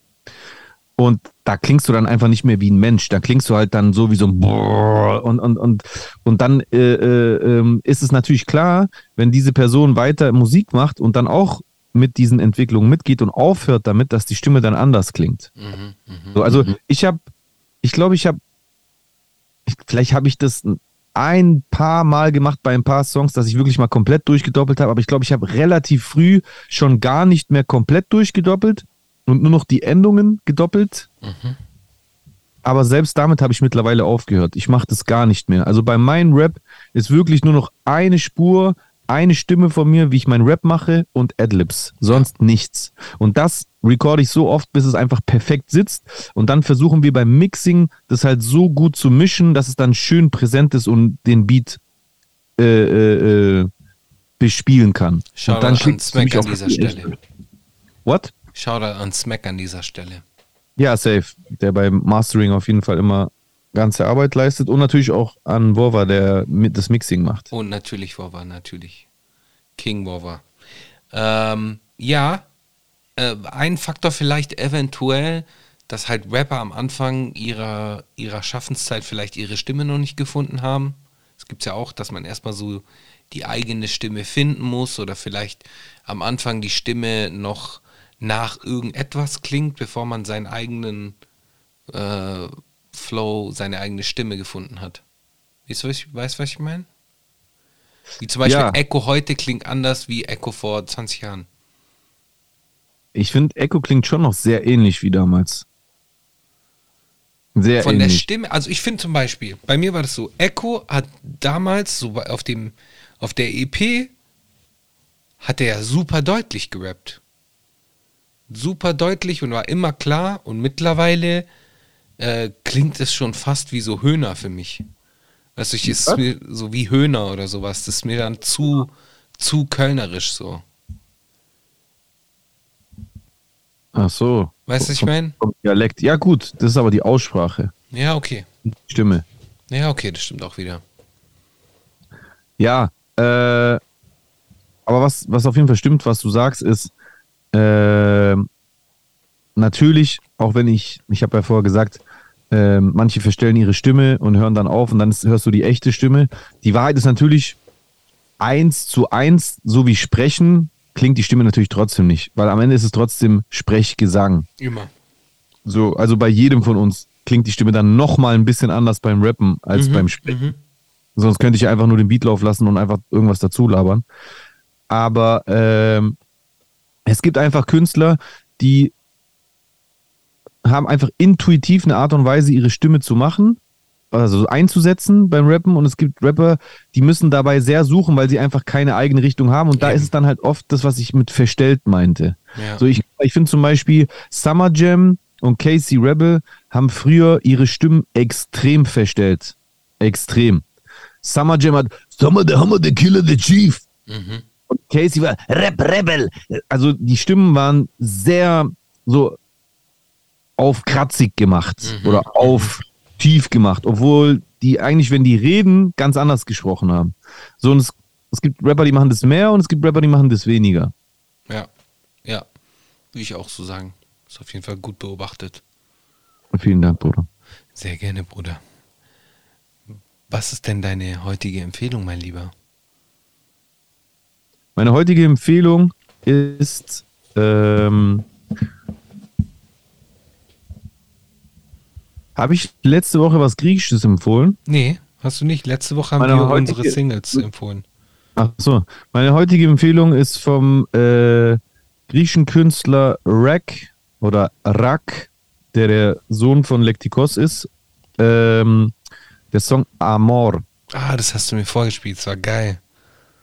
Und da klingst du dann einfach nicht mehr wie ein Mensch. Da klingst du halt dann so wie so ein Brrr und, und, und, und dann äh, äh, ähm, ist es natürlich klar, wenn diese Person weiter Musik macht und dann auch mit diesen Entwicklungen mitgeht und aufhört damit, dass die Stimme dann anders klingt. Mhm, So, also ich habe, ich glaube, ich habe, vielleicht habe ich das ein paar Mal gemacht bei ein paar Songs, dass ich wirklich mal komplett durchgedoppelt habe, aber ich glaube, ich habe relativ früh schon gar nicht mehr komplett durchgedoppelt und nur noch die Endungen gedoppelt. Aber selbst damit habe ich mittlerweile aufgehört. Ich mache das gar nicht mehr. Also bei meinem Rap ist wirklich nur noch eine Spur, eine Stimme von mir, wie ich meinen Rap mache und Adlibs. Sonst nichts. Und das recorde ich so oft, bis es einfach perfekt sitzt. Und dann versuchen wir beim Mixing das halt so gut zu mischen, dass es dann schön präsent ist und den Beat äh, äh, äh, bespielen kann. Shoutout und dann an Smack an dieser Stelle. What? Shoutout an Smack an dieser Stelle. Ja, safe. Der beim Mastering auf jeden Fall immer ganze Arbeit leistet und natürlich auch an Wova, der mit das Mixing macht. Und natürlich Wova, natürlich. King Wova. Ähm, ja, äh, ein Faktor vielleicht eventuell, dass halt Rapper am Anfang ihrer, ihrer Schaffenszeit vielleicht ihre Stimme noch nicht gefunden haben. Es gibt ja auch, dass man erstmal so die eigene Stimme finden muss oder vielleicht am Anfang die Stimme noch nach irgendetwas klingt, bevor man seinen eigenen äh, Flow, seine eigene Stimme gefunden hat. Weißt du, was ich, weißt, was ich meine? Wie zum Beispiel Ja. Echo heute klingt anders wie Echo vor 20 Jahren. Ich finde, Echo klingt schon noch sehr ähnlich wie damals. Sehr Von der ähnlich. Stimme, also ich finde zum Beispiel, bei mir war das so, Echo hat damals so auf dem, auf der EP hat er super deutlich gerappt. Super deutlich und war immer klar und mittlerweile äh, klingt es schon fast wie so Höhner für mich. Weißt du, ich ist mir so wie Höhner oder sowas. Das ist mir dann zu, zu kölnerisch so. Ach so. Weißt du, ich meine? Dialekt. Ja, gut, das ist aber die Aussprache. Ja, okay. die Stimme. Ja, okay, das stimmt auch wieder. Ja, äh, aber was, was auf jeden Fall stimmt, was du sagst, ist, äh, natürlich, auch wenn ich, ich habe ja vorher gesagt, äh, manche verstellen ihre Stimme und hören dann auf und dann ist, hörst du die echte Stimme. Die Wahrheit ist natürlich eins zu eins, so wie Sprechen, klingt die Stimme natürlich trotzdem nicht, weil am Ende ist es trotzdem Sprechgesang. Immer. So, also bei jedem von uns klingt die Stimme dann nochmal ein bisschen anders beim Rappen als Mhm, beim Sprechen. mhm. Sonst könnte ich einfach nur den Beat laufen lassen und einfach irgendwas dazu labern. Aber ähm, es gibt einfach Künstler, die haben einfach intuitiv eine Art und Weise, ihre Stimme zu machen, also einzusetzen beim Rappen. Und es gibt Rapper, die müssen dabei sehr suchen, weil sie einfach keine eigene Richtung haben. Und da Eben. ist es dann halt oft das, was ich mit verstellt meinte. Ja. So, ich, ich finde zum Beispiel Summer Jam und Casey Rebel haben früher ihre Stimmen extrem verstellt. Extrem. Summer Jam hat Summer the Hammer, the Killer, the Chief. Mhm. Und Casey war Rap Rebel. Also die Stimmen waren sehr so auf kratzig gemacht Mhm. oder auf tief gemacht, obwohl die eigentlich, wenn die reden, ganz anders gesprochen haben. So und es, es gibt Rapper, die machen das mehr und es gibt Rapper, die machen das weniger. Ja, ja, würde ich auch so sagen. Ist auf jeden Fall gut beobachtet. Vielen Dank, Bruder. Sehr gerne, Bruder. Was ist denn deine heutige Empfehlung, mein Lieber? Meine heutige Empfehlung ist ähm, habe ich letzte Woche was Griechisches empfohlen? Nee, hast du nicht. Letzte Woche haben Meine wir unsere Singles empfohlen. Ach so, meine heutige Empfehlung ist vom äh, griechischen Künstler Rak oder Rak, der der Sohn von Lektikos ist. Ähm, der Song Amor. Ah, das hast du mir vorgespielt. Das war geil.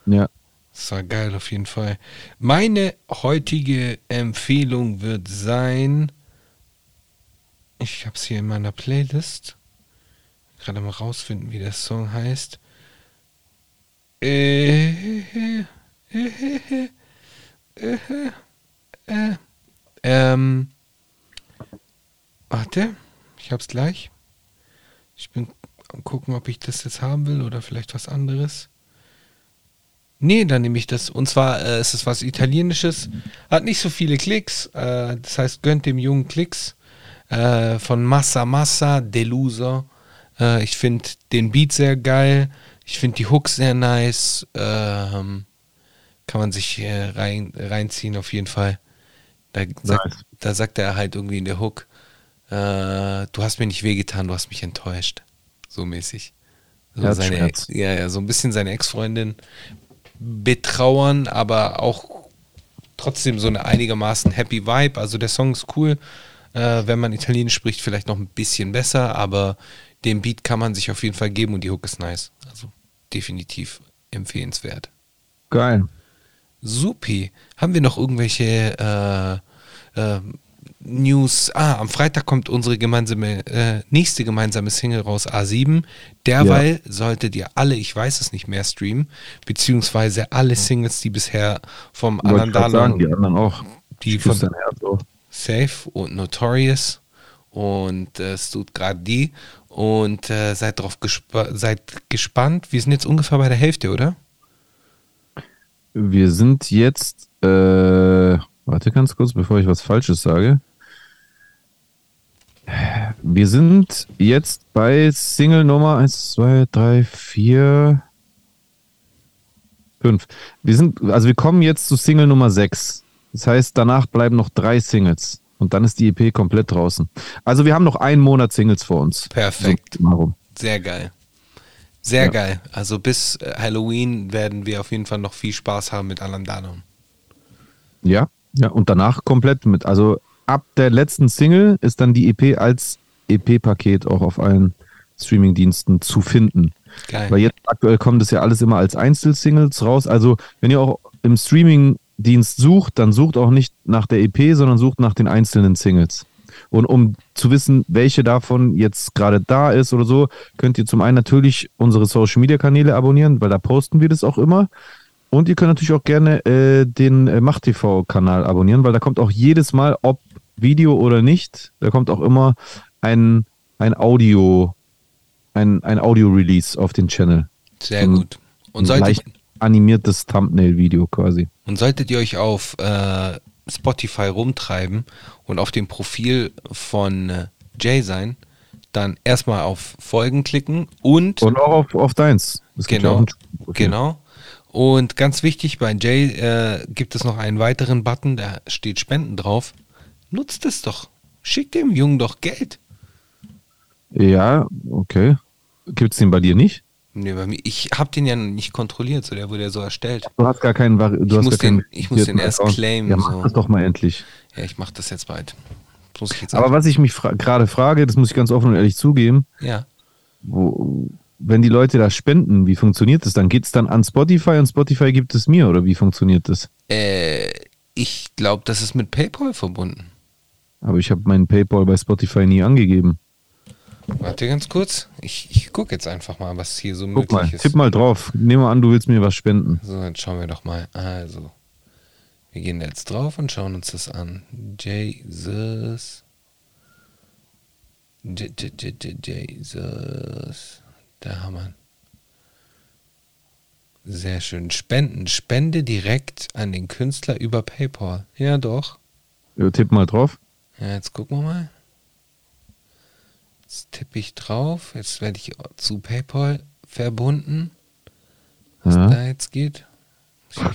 Ja. Das war geil auf jeden Fall. Meine heutige Empfehlung wird sein. Ich habe es hier in meiner Playlist. Gerade mal rausfinden, wie der Song heißt. Äh, äh, äh, äh, äh, ähm, warte, ich hab's gleich. Ich bin am gucken, ob ich das jetzt haben will oder vielleicht was anderes. Nee, dann nehme ich das. Und zwar äh, ist es was Italienisches. Hat nicht so viele Klicks. Äh, das heißt, gönnt dem Jungen Klicks. Äh, von Massa Massa, Deluso. Äh, ich finde den Beat sehr geil. Ich finde die Hooks sehr nice. Ähm, kann man sich äh, rein, reinziehen auf jeden Fall. Da, sagt, Nice. da sagt er halt irgendwie in der Hook, äh, du hast mir nicht wehgetan, du hast mich enttäuscht. So mäßig. So seine, ja, ja, so ein bisschen seine Ex-Freundin betrauern, aber auch trotzdem so eine einigermaßen happy Vibe. Also der Song ist cool. Äh, wenn man Italienisch spricht, vielleicht noch ein bisschen besser, aber den Beat kann man sich auf jeden Fall geben und die Hook ist nice. Also definitiv empfehlenswert. Geil. Supi. Haben wir noch irgendwelche äh, äh, News? Ah, am Freitag kommt unsere gemeinsame, äh, nächste gemeinsame Single raus, A7. Derweil solltet ihr alle, ich weiß es nicht mehr, streamen, beziehungsweise alle Singles, die bisher vom Wollte grad sagen, die anderen auch. die Ich von dein Herz auch. Safe und Notorious und äh, Stuttgart D. Und äh, seid drauf gespa seid gespannt. Wir sind jetzt ungefähr bei der Hälfte, oder? Wir sind jetzt, äh, warte ganz kurz, bevor ich was Falsches sage. Wir sind jetzt bei Single Nummer 1, 2, 3, 4, Fünf. Wir sind, also wir kommen jetzt zu Single Nummer sechs. Das heißt, danach bleiben noch drei Singles. Und dann ist die EP komplett draußen. Also wir haben noch einen Monat Singles vor uns. Perfekt. So. Sehr geil. Sehr Ja. geil. Also bis äh, Halloween werden wir auf jeden Fall noch viel Spaß haben mit Alan Danon. Ja, ja, und danach komplett mit. Also ab der letzten Single ist dann die EP als EP-Paket auch auf allen Streaming-Diensten zu finden. Geil. Weil jetzt aktuell kommt es ja alles immer als Einzelsingles raus. Also wenn ihr auch im Streaming-Dienst sucht, dann sucht auch nicht nach der EP, sondern sucht nach den einzelnen Singles. Und um zu wissen, welche davon jetzt gerade da ist oder so, könnt ihr zum einen natürlich unsere Social-Media-Kanäle abonnieren, weil da posten wir das auch immer. Und ihr könnt natürlich auch gerne äh, den äh, Macht-TV-Kanal abonnieren, weil da kommt auch jedes Mal, ob Video oder nicht, da kommt auch immer ein, ein Audio, ein, ein Audio-Release auf den Channel. Sehr ein- gut. Und leicht animiertes Thumbnail-Video quasi. und solltet ihr euch auf äh, Spotify rumtreiben und auf dem Profil von äh, Jay sein, dann erstmal auf Folgen klicken und, Und auch auf, auf deins. Ja Genau, Profil. genau. Und ganz wichtig, bei Jay äh, gibt es noch einen weiteren Button, da steht Spenden drauf. Nutzt es doch. Schickt dem Jungen doch Geld. Ja, okay. Gibt es den bei dir nicht? Nee, bei mir, ich habe den ja nicht kontrolliert, so der wurde ja so erstellt. Du hast gar keinen. Du Ich hast muss gar keinen den- ich muss den erst Account. claimen, Ja, mach so. das doch mal endlich. Ja, ich mache das jetzt bald. Das jetzt Aber was ich mich fra gerade frage, das muss ich ganz offen und ehrlich zugeben, Ja. wo, wenn die Leute da spenden, wie funktioniert das? Dann geht es dann an Spotify und Spotify gibt es mir oder wie funktioniert das? Äh, ich glaube, das ist mit PayPal verbunden. Aber ich habe meinen PayPal bei Spotify nie angegeben. Warte ganz kurz. Ich, ich gucke jetzt einfach mal, was hier so Guck möglich mal, ist. tipp mal drauf. Nehmen wir an, du willst mir was spenden. So, jetzt schauen wir doch mal. Also, wir gehen jetzt drauf und schauen uns das an. Jesus. J J J J Jesus. Da haben wir. Sehr schön. Spenden. Spende direkt an den Künstler über PayPal. Ja, doch. Ja, tipp mal drauf. Ja, jetzt gucken wir mal. Jetzt tippe ich drauf. Jetzt werde ich zu PayPal verbunden. Was Ja. da jetzt geht.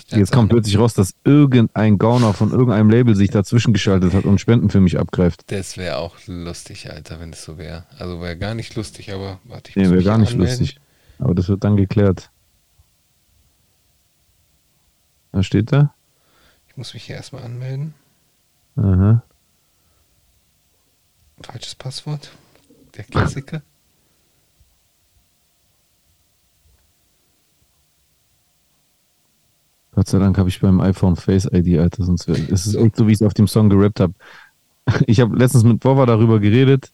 Jetzt kommt plötzlich raus, dass irgendein Gauner von irgendeinem Label sich dazwischen geschaltet hat und Spenden für mich abgreift. Das wäre auch lustig, Alter, wenn es so wäre. Also wäre gar nicht lustig, aber warte, ich Nee, wäre gar nicht anmelden. lustig. Aber das wird dann geklärt. Was steht da? Ich muss mich hier erstmal anmelden. Aha. Falsches Passwort. Der Klassiker. Gott sei Dank habe ich beim iPhone Face ID, Alter. Sonst wär, es ist echt so, wie ich es auf dem Song gerappt habe. Ich habe letztens mit Bova darüber geredet.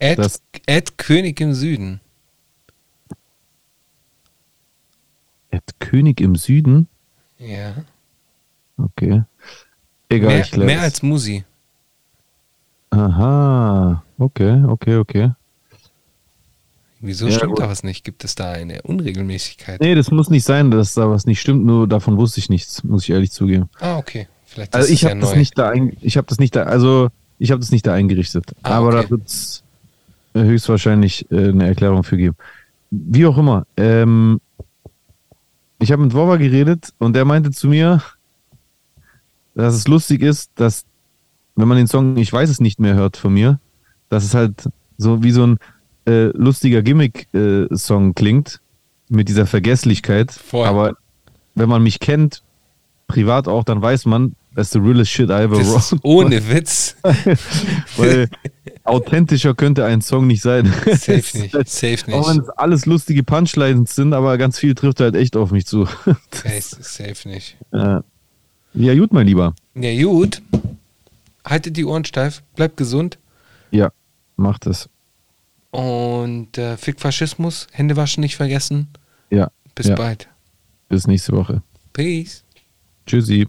Ed, Das- Ed König im Süden. Hat König im Süden. Ja. Okay. Egal, Mehr, ich mehr als Musi. Aha. Okay, okay, okay. Wieso Ja, stimmt gut. da was nicht? Gibt es da eine Unregelmäßigkeit? Nee, das muss nicht sein, dass da was nicht stimmt. Nur davon wusste ich nichts, muss ich ehrlich zugeben. Ah, okay. Vielleicht Also ist ich es ja habe das neu. nicht da, ein, ich habe das nicht da, also ich habe das nicht da eingerichtet. Ah, aber okay. da wird es höchstwahrscheinlich äh, eine Erklärung für geben. Wie auch immer. Ähm, ich habe mit Wova geredet und der meinte zu mir, dass es lustig ist, dass wenn man den Song Ich weiß es nicht mehr hört von mir, dass es halt so wie so ein äh, lustiger Gimmick-Song klingt mit dieser Vergesslichkeit. Voll. Aber wenn man mich kennt, privat auch, dann weiß man, that's the realest shit I ever wrote. ohne Witz. Weil authentischer könnte ein Song nicht sein. Safe Es nicht. halt- Safe Auch wenn nicht. es alles lustige Punchlines sind, aber ganz viel trifft halt echt auf mich zu. Safe, nicht. ja. ja, gut, mein Lieber. Ja, gut. Haltet die Ohren steif. Bleibt gesund. Ja, mach das. Und äh, Fick Faschismus. Hände waschen nicht vergessen. Ja, Bis Ja. bald. bis nächste Woche. Peace. Tschüssi.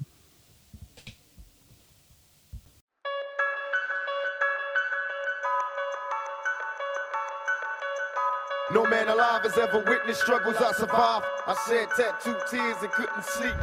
No man alive has ever witnessed struggles I survived. I shed tattooed tears and couldn't sleep.